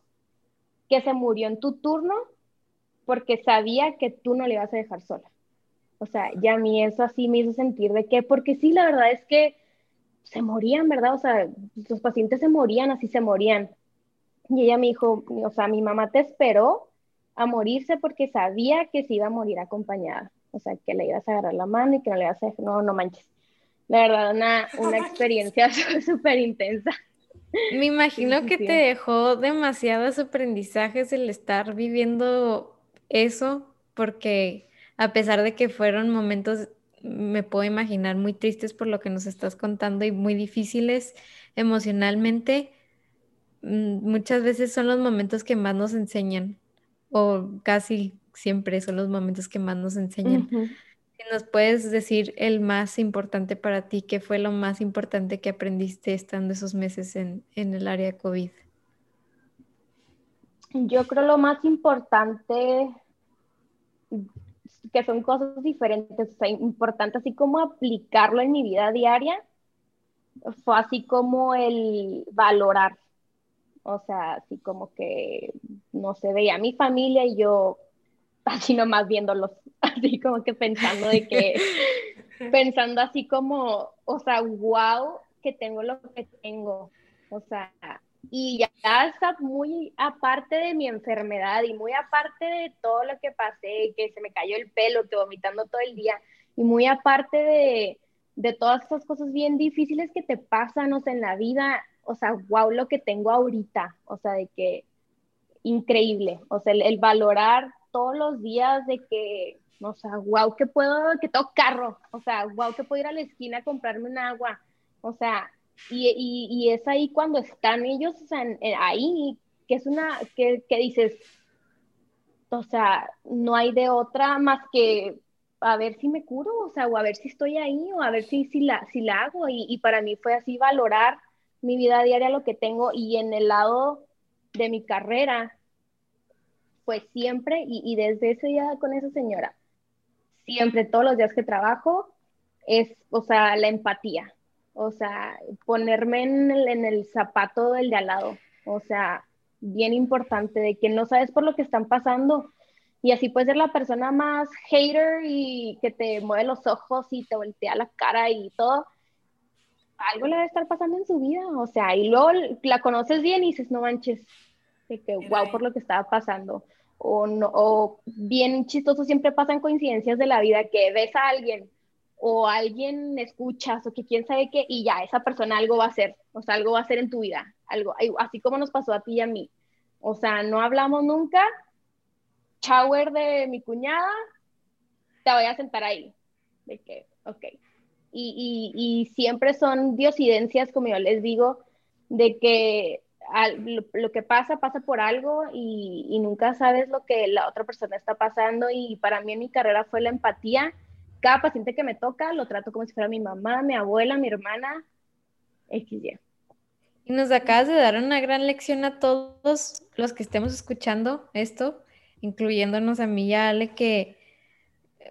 que se murió en tu turno porque sabía que tú no le ibas a dejar sola. O sea, ya a mí eso así me hizo sentir de que, porque sí, la verdad es que se morían, ¿verdad? O sea, los pacientes se morían, así se morían. Y ella me dijo, o sea, mi mamá te esperó a morirse porque sabía que se iba a morir acompañada. O sea, que le ibas a agarrar la mano y que no le ibas a dejar, no, no manches. La verdad, una, una experiencia súper intensa. Me imagino que te dejó demasiados aprendizajes el estar viviendo eso, porque a pesar de que fueron momentos, me puedo imaginar, muy tristes por lo que nos estás contando y muy difíciles emocionalmente, muchas veces son los momentos que más nos enseñan, o casi siempre son los momentos que más nos enseñan. nos puedes decir el más importante para ti, ¿qué fue lo más importante que aprendiste estando esos meses en, en el área COVID? Yo creo lo más importante, que son cosas diferentes, o sea, importante así como aplicarlo en mi vida diaria, fue así como el valorar, o sea, así como que, no se veía mi familia y yo así nomás viéndolos, así como que pensando de que, pensando así como, o sea, wow, que tengo lo que tengo, o sea, y ya está muy aparte de mi enfermedad y muy aparte de todo lo que pasé, que se me cayó el pelo, que vomitando todo el día, y muy aparte de, de todas esas cosas bien difíciles que te pasan, o sea, en la vida, o sea, wow, lo que tengo ahorita, o sea, de que increíble, o sea, el valorar todos los días de que, o sea, wow, que puedo, que tengo carro, o sea, wow, que puedo ir a la esquina a comprarme un agua, o sea, y, y, es ahí cuando están ellos, o sea, ahí, que es una, que, que dices, o sea, no hay de otra más que a ver si me curo, o sea, o a ver si estoy ahí, o a ver si, si, la, si la hago. Y, y, para mí fue así valorar mi vida diaria, lo que tengo, y en el lado de mi carrera, pues siempre, y, desde ese día con esa señora, siempre, todos los días que trabajo, es, o sea, la empatía, o sea, ponerme en el, en el zapato del de al lado, o sea, bien importante, de que no sabes por lo que están pasando, y así puedes ser la persona más hater y que te mueve los ojos y te voltea la cara y todo. Algo le debe estar pasando en su vida, o sea, y luego la conoces bien y dices, no manches, de que wow por lo que estaba pasando o, no, o bien chistoso siempre pasan coincidencias de la vida que ves a alguien o alguien escuchas o que quién sabe qué y ya esa persona algo va a hacer, o sea, algo va a hacer en tu vida, algo, así como nos pasó a ti y a mí. O sea, no hablamos nunca, shower de mi cuñada, te voy a sentar ahí. De que, ok. Y, y, y siempre son diosidencias, como yo les digo, de que lo, que pasa, pasa por algo y, nunca sabes lo que la otra persona está pasando y para mí en mi carrera fue la empatía. Cada paciente que me toca lo trato como si fuera mi mamá, mi abuela, mi hermana, XY. Y nos acabas de dar una gran lección a todos los que estemos escuchando esto, incluyéndonos a mí y a Ale, que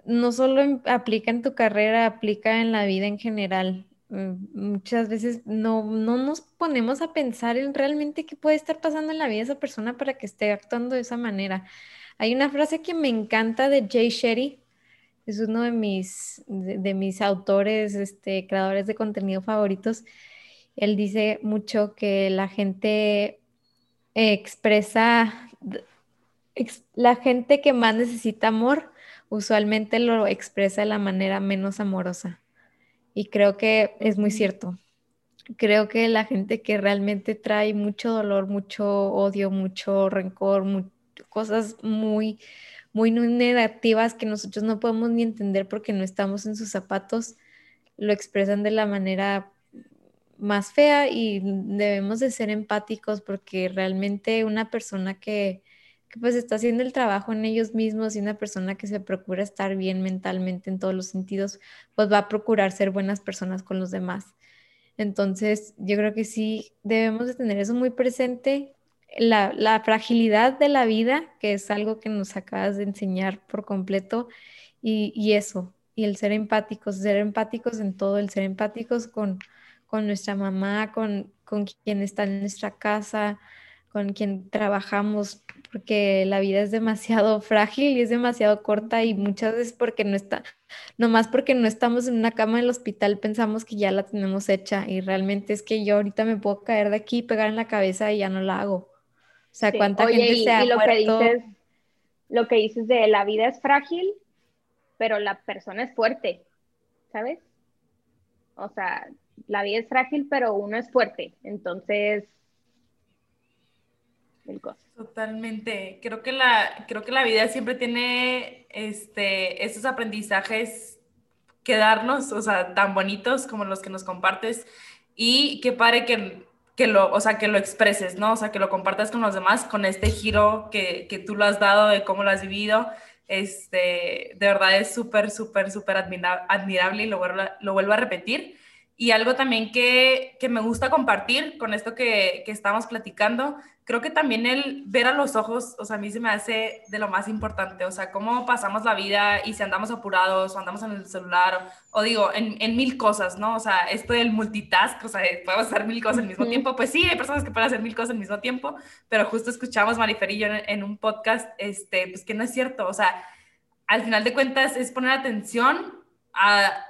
no solo aplica en tu carrera, aplica en la vida en general. Mm, muchas veces no, no nos ponemos a pensar en realmente qué puede estar pasando en la vida de esa persona para que esté actuando de esa manera. Hay una frase que me encanta de Jay Shetty, es uno de mis, de, mis autores, este, creadores de contenido favoritos. Él dice mucho que la gente expresa, la gente que más necesita amor usualmente lo expresa de la manera menos amorosa. Y creo que es muy cierto. Creo que la gente que realmente trae mucho dolor, mucho odio, mucho rencor, cosas muy, muy negativas que nosotros no podemos ni entender porque no estamos en sus zapatos, lo expresan de la manera más fea y debemos de ser empáticos porque realmente una persona que, que, pues está haciendo el trabajo en ellos mismos y una persona que se procura estar bien mentalmente en todos los sentidos, pues va a procurar ser buenas personas con los demás. Entonces, yo creo que sí debemos de tener eso muy presente. La, fragilidad de la vida, que es algo que nos acabas de enseñar por completo, y, y eso, y el ser empáticos, ser empáticos en todo, el ser empáticos con, con nuestra mamá, con, con quien está en nuestra casa, con quien trabajamos, porque la vida es demasiado frágil y es demasiado corta y muchas veces porque no está, nomás porque no estamos en una cama del hospital pensamos que ya la tenemos hecha y realmente es que yo ahorita me puedo caer de aquí, pegar en la cabeza y ya no la hago. O sea, cuánta gente se ha lo que dices, lo que dices de la vida es frágil, pero la persona es fuerte, ¿sabes? O sea, la vida es frágil, pero uno es fuerte. Entonces, el Totalmente. Creo que la, creo que la vida siempre tiene este, estos aprendizajes que darnos, o sea, tan bonitos como los que nos compartes y que pare que, que lo, o sea, que lo expreses, ¿no? O sea, que lo compartas con los demás, con este giro que, que tú lo has dado de cómo lo has vivido. Este, de verdad es súper, súper, súper admirable y lo lo vuelvo a repetir. Y algo también que, que me gusta compartir con esto que, que, estamos platicando, creo que también el ver a los ojos, o sea, a mí se me hace de lo más importante, o sea, cómo pasamos la vida y si andamos apurados o andamos en el celular, o, digo, en, en, mil cosas, ¿no? O sea, esto del multitask, o sea, podemos hacer mil cosas al mismo tiempo, pues sí, hay personas que pueden hacer mil cosas al mismo tiempo, pero justo escuchamos Marifer y yo en, en un podcast, este, pues que no es cierto, o sea, al final de cuentas es poner atención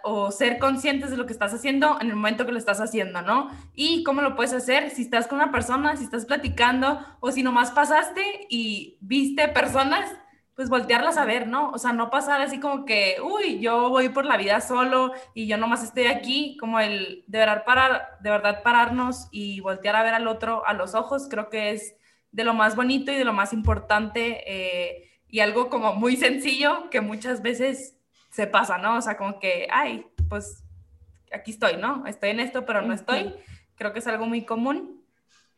o ser conscientes de lo que estás haciendo en el momento que lo estás haciendo, ¿no? Y cómo lo puedes hacer si estás con una persona, si estás platicando o si nomás pasaste y viste personas, pues voltearlas a ver, ¿no? O sea, no pasar así como que, uy, yo voy por la vida solo y yo nomás estoy aquí, como el de verdad, parar, de verdad pararnos y voltear a ver al otro a los ojos, creo que es de lo más bonito y de lo más importante eh, y algo como muy sencillo que muchas veces se pasa, ¿no? O sea, como que, ay, pues aquí estoy, ¿no? Estoy en esto, pero no estoy. Creo que es algo muy común.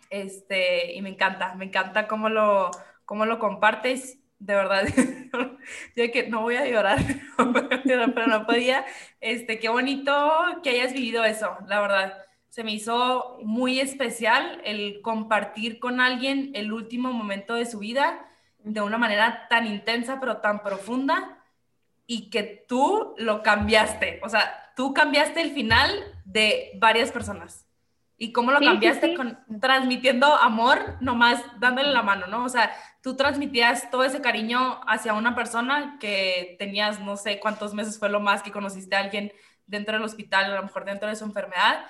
Este, y me encanta, me encanta cómo lo, cómo lo compartes. De verdad, yo que no voy a llorar, pero no podía. Este, qué bonito que hayas vivido eso, la verdad. Se me hizo muy especial el compartir con alguien el último momento de su vida de una manera tan intensa, pero tan profunda y que tú lo cambiaste. O sea, tú cambiaste el final de varias personas. ¿Y cómo lo cambiaste? Con, transmitiendo amor, nomás dándole la mano, ¿no? O sea, tú transmitías todo ese cariño hacia una persona que tenías, no sé cuántos meses fue lo más que conociste a alguien dentro del hospital, a lo mejor dentro de su enfermedad,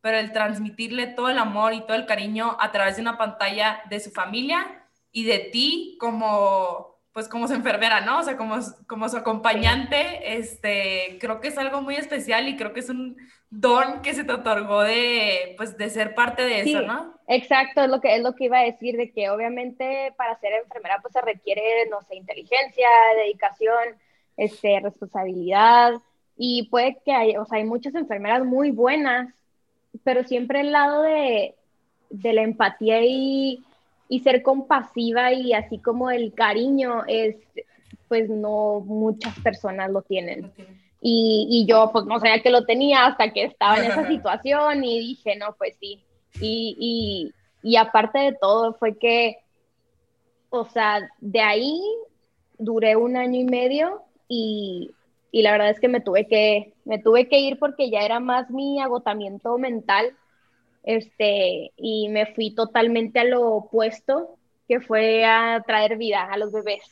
pero el transmitirle todo el amor y todo el cariño a través de una pantalla de su familia y de ti como pues como su enfermera, ¿no? O sea, como, como su acompañante, este, creo que es algo muy especial y creo que es un don que se te otorgó de, pues, de ser parte de eso, ¿no? Exacto, es lo que es lo que iba a decir, de que obviamente para ser enfermera pues se requiere, no sé, inteligencia, dedicación, este, responsabilidad, y puede que hay, o sea, hay muchas enfermeras muy buenas, pero siempre el lado de, de la empatía y y ser compasiva y así como el cariño es, pues no muchas personas lo tienen. Y, y, yo pues no sabía que lo tenía hasta que estaba en esa situación y dije, no, pues sí. Y, y, y aparte de todo fue que, o sea, de ahí duré un año y medio y, y la verdad es que me tuve que, me tuve que ir porque ya era más mi agotamiento mental este, y me fui totalmente a lo opuesto, que fue a traer vida a los bebés.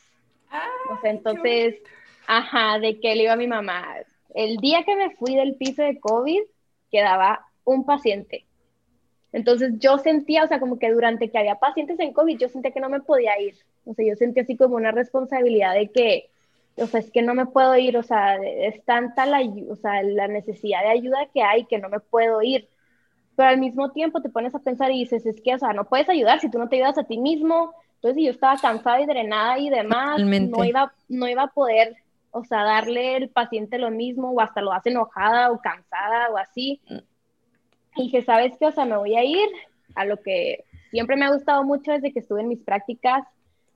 entonces, ajá, de que le iba a mi mamá. El día que me fui del piso de COVID, quedaba un paciente. Entonces yo sentía, o sea, como que durante que había pacientes en COVID, yo sentía que no me podía ir. O sea, yo sentía así como una responsabilidad de que, o sea, es que no me puedo ir, o sea, es tanta la, o sea, la necesidad de ayuda que hay que no me puedo ir pero al mismo tiempo te pones a pensar y dices, es que, o sea, no puedes ayudar si tú no te ayudas a ti mismo, Entonces, yo estaba cansada y drenada y demás, no iba, no iba a poder, o sea, darle al paciente lo mismo o hasta lo hace enojada o cansada o así. Y dije, ¿sabes qué? O sea, me voy a ir a lo que siempre me ha gustado mucho desde que estuve en mis prácticas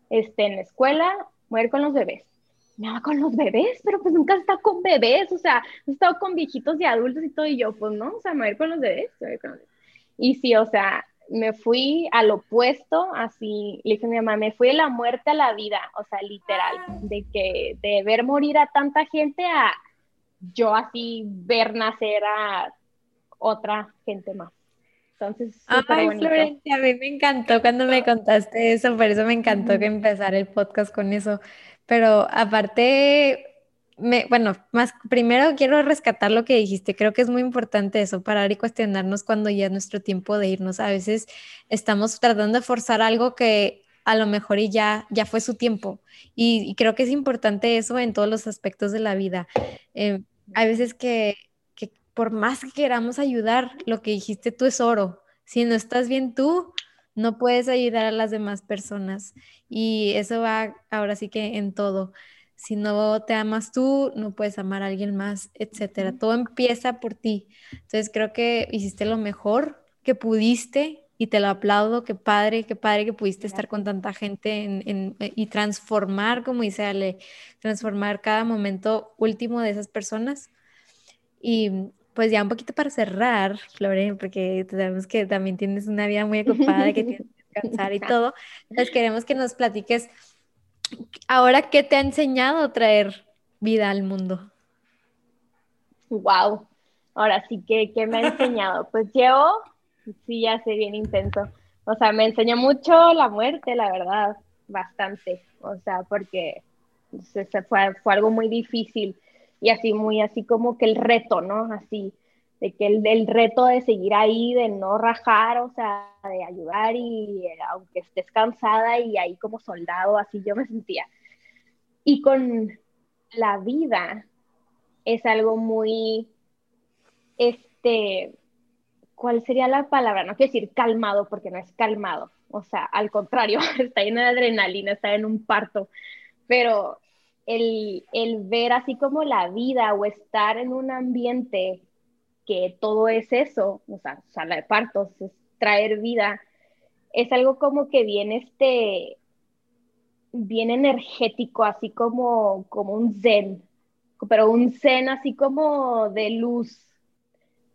este, en la escuela, voy a ir con los bebés. Me va con los bebés, pero pues nunca está con bebés, o sea, he estado con viejitos y adultos y todo, y yo, pues no, o sea, me voy a ir con los bebés, voy a ir con los bebés. Y sí, o sea, me fui al opuesto, así, le dije a mi mamá, me fui de la muerte a la vida, o sea, literal, de que de ver morir a tanta gente a yo así ver nacer a otra gente más. Entonces, Ay, Florencia, a mí me encantó cuando me contaste eso, por eso me encantó que empezar el podcast con eso. Pero aparte, me, bueno, más primero quiero rescatar lo que dijiste. Creo que es muy importante eso, parar y cuestionarnos cuando ya es nuestro tiempo de irnos. A veces estamos tratando de forzar algo que a lo mejor ya, ya fue su tiempo. Y, creo que es importante eso en todos los aspectos de la vida. Eh, hay veces que por más que queramos ayudar, lo que dijiste tú es oro. Si no estás bien tú, no puedes ayudar a las demás personas. Y eso va ahora sí que en todo. Si no te amas tú, no puedes amar a alguien más, etcétera. Todo empieza por ti. Entonces creo que hiciste lo mejor que pudiste y te lo aplaudo. Qué padre, qué padre que pudiste estar con tanta gente y transformar, como dice Ale, transformar cada momento último de esas personas. Y pues ya un poquito para cerrar, Flore, porque sabemos que también tienes una vida muy ocupada, que tienes que descansar y todo. Entonces queremos que nos platiques ahora qué te ha enseñado traer vida al mundo. Wow, ahora sí que ¿qué me ha enseñado. Pues llevo, sí, ya sé, bien intenso. O sea, me enseñó mucho la muerte, la verdad, bastante. O sea, porque fue, fue algo muy difícil y así muy así como que el reto, ¿no? Así, de que el, el reto de seguir ahí, de no rajar, o sea, de ayudar y eh, aunque estés cansada y ahí como soldado, así yo me sentía. Y con la vida es algo muy, este, ¿cuál sería la palabra? No quiero decir calmado porque no es calmado, o sea, al contrario, está lleno de adrenalina, está en un parto, pero el, ver así como la vida o estar en un ambiente que todo es eso, o sea, sala de partos, es traer vida, es algo como que viene este, bien energético, así como, como un zen, pero un zen así como de luz,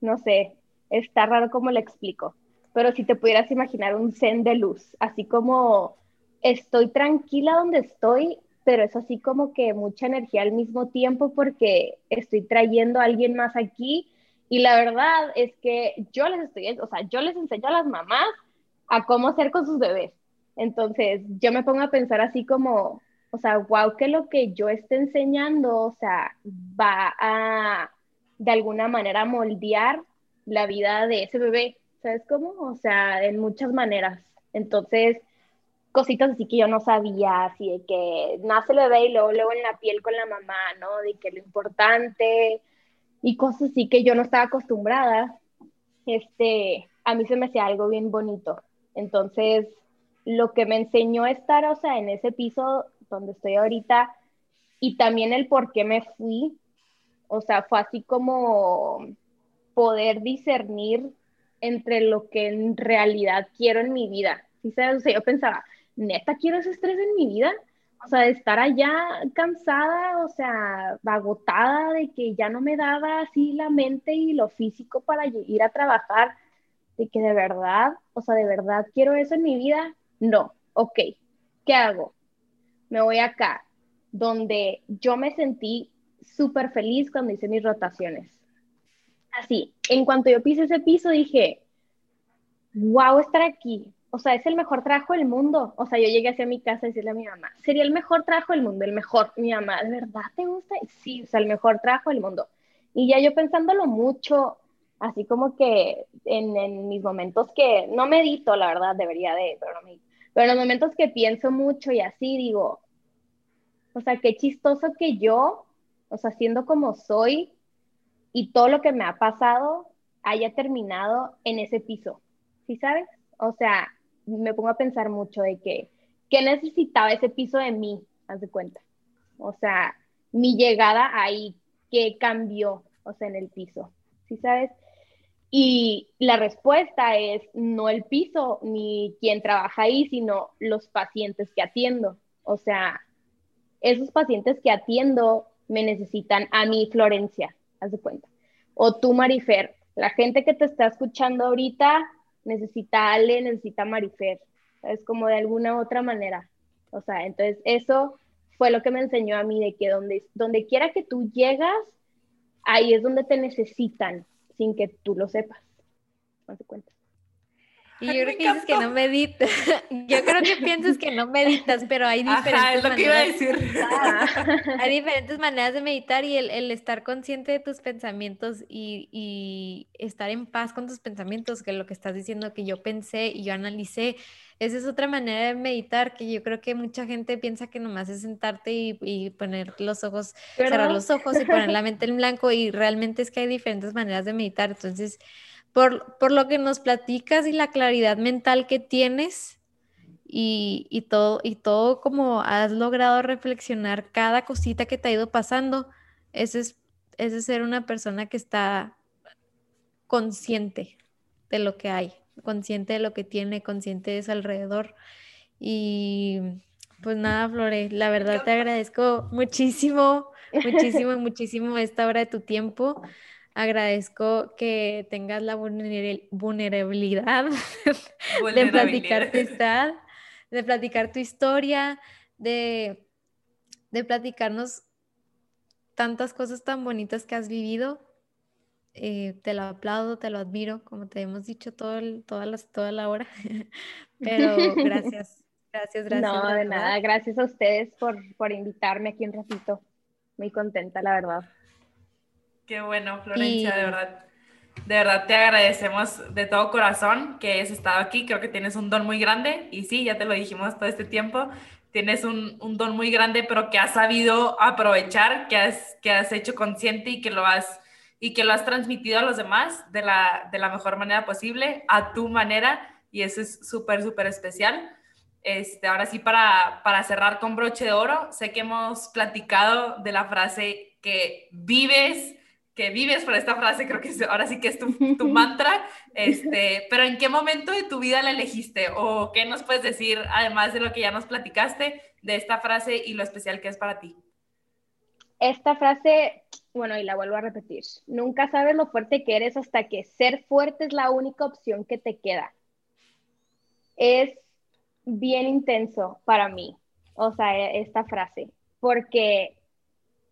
no sé, está raro como le explico, pero si te pudieras imaginar un zen de luz, así como estoy tranquila donde estoy pero es así como que mucha energía al mismo tiempo porque estoy trayendo a alguien más aquí y la verdad es que yo les estoy, o sea, yo les enseño a las mamás a cómo ser con sus bebés. Entonces, yo me pongo a pensar así como, o sea, wow, que lo que yo esté enseñando, o sea, va a de alguna manera moldear la vida de ese bebé, ¿sabes cómo? O sea, en muchas maneras. Entonces, cositas así que yo no sabía, así de que nace el bebé y luego, luego en la piel con la mamá, ¿no? De que lo importante y cosas así que yo no estaba acostumbrada, este, a mí se me hacía algo bien bonito. Entonces, lo que me enseñó a estar, o sea, en ese piso donde estoy ahorita y también el por qué me fui, o sea, fue así como poder discernir entre lo que en realidad quiero en mi vida. ¿Sí sabes? O sea, yo pensaba, neta quiero ese estrés en mi vida. O sea, de estar allá cansada, o sea, agotada, de que ya no me daba así la mente y lo físico para ir a trabajar, de que de verdad, o sea, de verdad quiero eso en mi vida. No, ok, ¿qué hago? Me voy acá, donde yo me sentí súper feliz cuando hice mis rotaciones. Así, en cuanto yo pise ese piso, dije, wow, estar aquí, o sea, es el mejor trabajo del mundo. O sea, yo llegué hacia mi casa a decirle a mi mamá, sería el mejor trabajo del mundo, el mejor. Mi mamá, ¿de verdad te gusta? Sí, o sea, el mejor trabajo del mundo. Y ya yo pensándolo mucho, así como que en, mis momentos que no medito, la verdad, debería de, pero no medito. Pero en los momentos que pienso mucho y así digo, o sea, qué chistoso que yo, o sea, siendo como soy y todo lo que me ha pasado, haya terminado en ese piso. ¿Sí sabes? O sea, me pongo a pensar mucho de que ¿qué necesitaba ese piso de mí? Haz de cuenta. O sea, mi llegada ahí, ¿qué cambió? O sea, en el piso, ¿sí sabes? Y la respuesta es no el piso ni quien trabaja ahí, sino los pacientes que atiendo. O sea, esos pacientes que atiendo me necesitan a mí, Florencia, haz de cuenta. O tú, Marifer, la gente que te está escuchando ahorita necesita Ale, necesita Marifer. Es como de alguna otra manera. O sea, entonces eso fue lo que me enseñó a mí de que donde, donde quiera que tú llegas, ahí es donde te necesitan sin que tú lo sepas. Haz de cuenta. Y yo creo que dices que no meditas. Yo creo que piensas que no meditas, pero hay diferentes Ajá, es lo que iba a decir. Hay diferentes maneras de meditar y el, el estar consciente de tus pensamientos y, y estar en paz con tus pensamientos, que lo que estás diciendo que yo pensé y yo analicé, esa es otra manera de meditar que yo creo que mucha gente piensa que nomás es sentarte y, y poner los ojos, cerrar ¿Verdad? los ojos y poner la mente en blanco y realmente es que hay diferentes maneras de meditar. Entonces, por, por lo que nos platicas y la claridad mental que tienes y, y todo, y todo como has logrado reflexionar cada cosita que te ha ido pasando, ese es, ese es ser una persona que está consciente de lo que hay, consciente de lo que tiene, consciente de su alrededor. Y pues nada, Flore, la verdad te agradezco muchísimo, muchísimo, muchísimo esta hora de tu tiempo. Agradezco que tengas la vulner- vulnerabilidad de platicar tu historia, de platicar tu historia, de, de platicarnos tantas cosas tan bonitas que has vivido. Eh, te lo aplaudo, te lo admiro, como te hemos dicho todo el- toda, las, toda la hora. Pero gracias, gracias, gracias. no, de nada. Gracias a ustedes por, por invitarme aquí un ratito. Muy contenta, la verdad. Qué bueno, Florencia, de Y- verdad. De verdad te agradecemos de todo corazón que hayas estado aquí. Creo que tienes un don muy grande y sí, ya te lo dijimos todo este tiempo. Tienes un, un don muy grande, pero que has sabido aprovechar, que has, que has hecho consciente y que lo has, y que lo has transmitido a los demás de la, de la mejor manera posible, a tu manera, y eso es súper, súper especial. Este, ahora sí, para, para cerrar con broche de oro, sé que hemos platicado de la frase que vives, que vives por esta frase, creo que ahora sí que es tu, tu mantra, este, pero ¿en qué momento de tu vida la elegiste? ¿O qué nos puedes decir, además de lo que ya nos platicaste, de esta frase y lo especial que es para ti? Esta frase, bueno, y la vuelvo a repetir. Nunca sabes lo fuerte que eres hasta que ser fuerte es la única opción que te queda. Es bien intenso para mí, o sea, e- esta frase, porque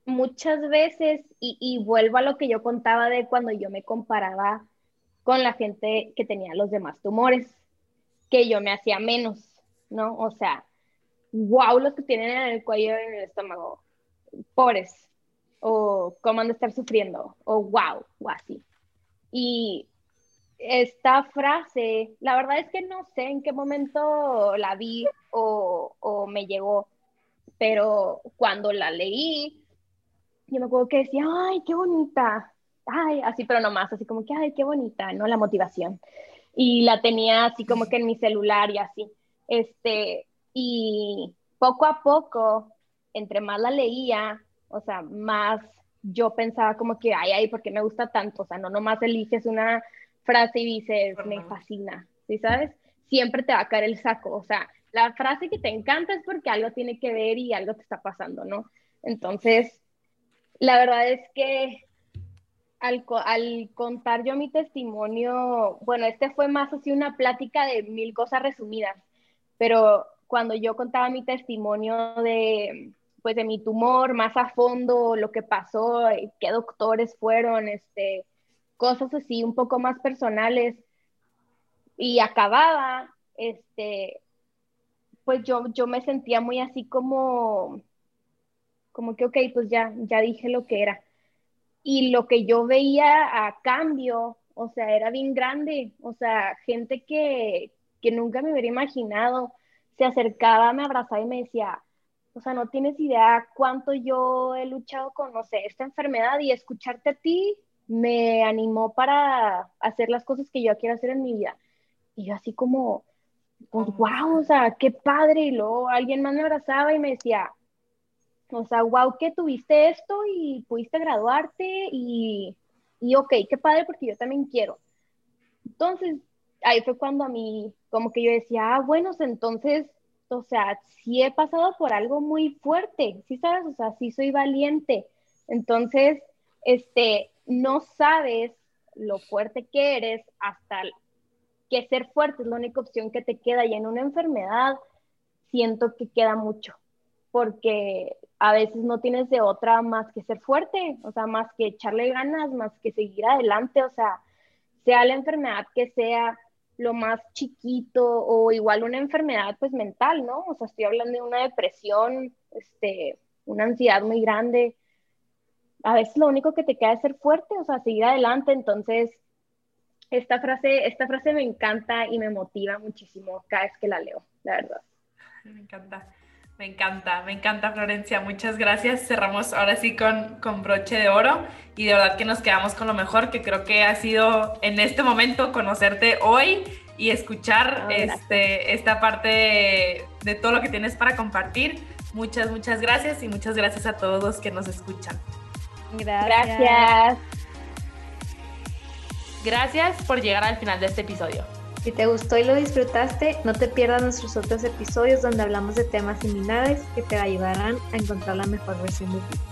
muchas veces, y, vuelvo a lo que yo contaba de cuando yo me comparaba con la gente que tenía los demás tumores, que yo me hacía menos, ¿no? O sea, wow, los que tienen en el cuello y en el estómago, pobres, o cómo han de estar sufriendo, o wow, o así. Y esta frase, la verdad es que no sé en qué momento la vi o me llegó, pero cuando la leí, yo me acuerdo que decía, ay, qué bonita, ay, así, pero nomás, así como que, ay, qué bonita, ¿no? La motivación. Y la tenía así como que en mi celular y así. Este, y poco a poco, entre más la leía, o sea, más yo pensaba como que, ay, ay, ¿por qué me gusta tanto? O sea, no nomás eliges una frase y dices, me fascina, ¿sí sabes? Siempre te va a caer el saco, o sea, la frase que te encanta es porque algo tiene que ver y algo te está pasando, ¿no? Entonces, la verdad es que al, co- al contar yo mi testimonio, bueno, este fue más así una plática de mil cosas resumidas, pero cuando yo contaba mi testimonio de, pues, de mi tumor más a fondo, lo que pasó, eh, qué doctores fueron, este, cosas así un poco más personales, y acababa, este, pues yo, yo me sentía muy así como, como que, ok, pues ya, ya dije lo que era. Y lo que yo veía a cambio, o sea, era bien grande, o sea, gente que, que nunca me hubiera imaginado, se acercaba, me abrazaba y me decía, o sea, no tienes idea cuánto yo he luchado con, no sé, esta enfermedad y escucharte a ti me animó para hacer las cosas que yo quiero hacer en mi vida. Y yo así como, pues wow, o sea, qué padre. Y luego alguien más me abrazaba y me decía, o sea, wow, que tuviste esto y pudiste graduarte y, y ok, qué padre porque yo también quiero. Entonces, ahí fue cuando a mí, como que yo decía, ah, bueno, entonces, o sea, sí he pasado por algo muy fuerte, ¿sí sabes? O sea, sí soy valiente. Entonces, este, no sabes lo fuerte que eres hasta que ser fuerte es la única opción que te queda y en una enfermedad siento que queda mucho porque a veces no tienes de otra más que ser fuerte, o sea, más que echarle ganas, más que seguir adelante, o sea, sea la enfermedad que sea lo más chiquito o igual una enfermedad pues mental, ¿no? O sea, estoy hablando de una depresión, este, una ansiedad muy grande. A veces lo único que te queda es ser fuerte, o sea, seguir adelante, entonces esta frase, esta frase me encanta y me motiva muchísimo cada vez que la leo, la verdad. Me encanta. Me encanta, me encanta Florencia, muchas gracias. Cerramos ahora sí con, con broche de oro y de verdad que nos quedamos con lo mejor, que creo que ha sido en este momento conocerte hoy y escuchar ah, este, esta parte de, todo lo que tienes para compartir. Muchas, muchas gracias y muchas gracias a todos los que nos escuchan. Gracias. Gracias por llegar al final de este episodio. Si te gustó y lo disfrutaste, no te pierdas nuestros otros episodios donde hablamos de temas similares que te ayudarán a encontrar la mejor versión de ti.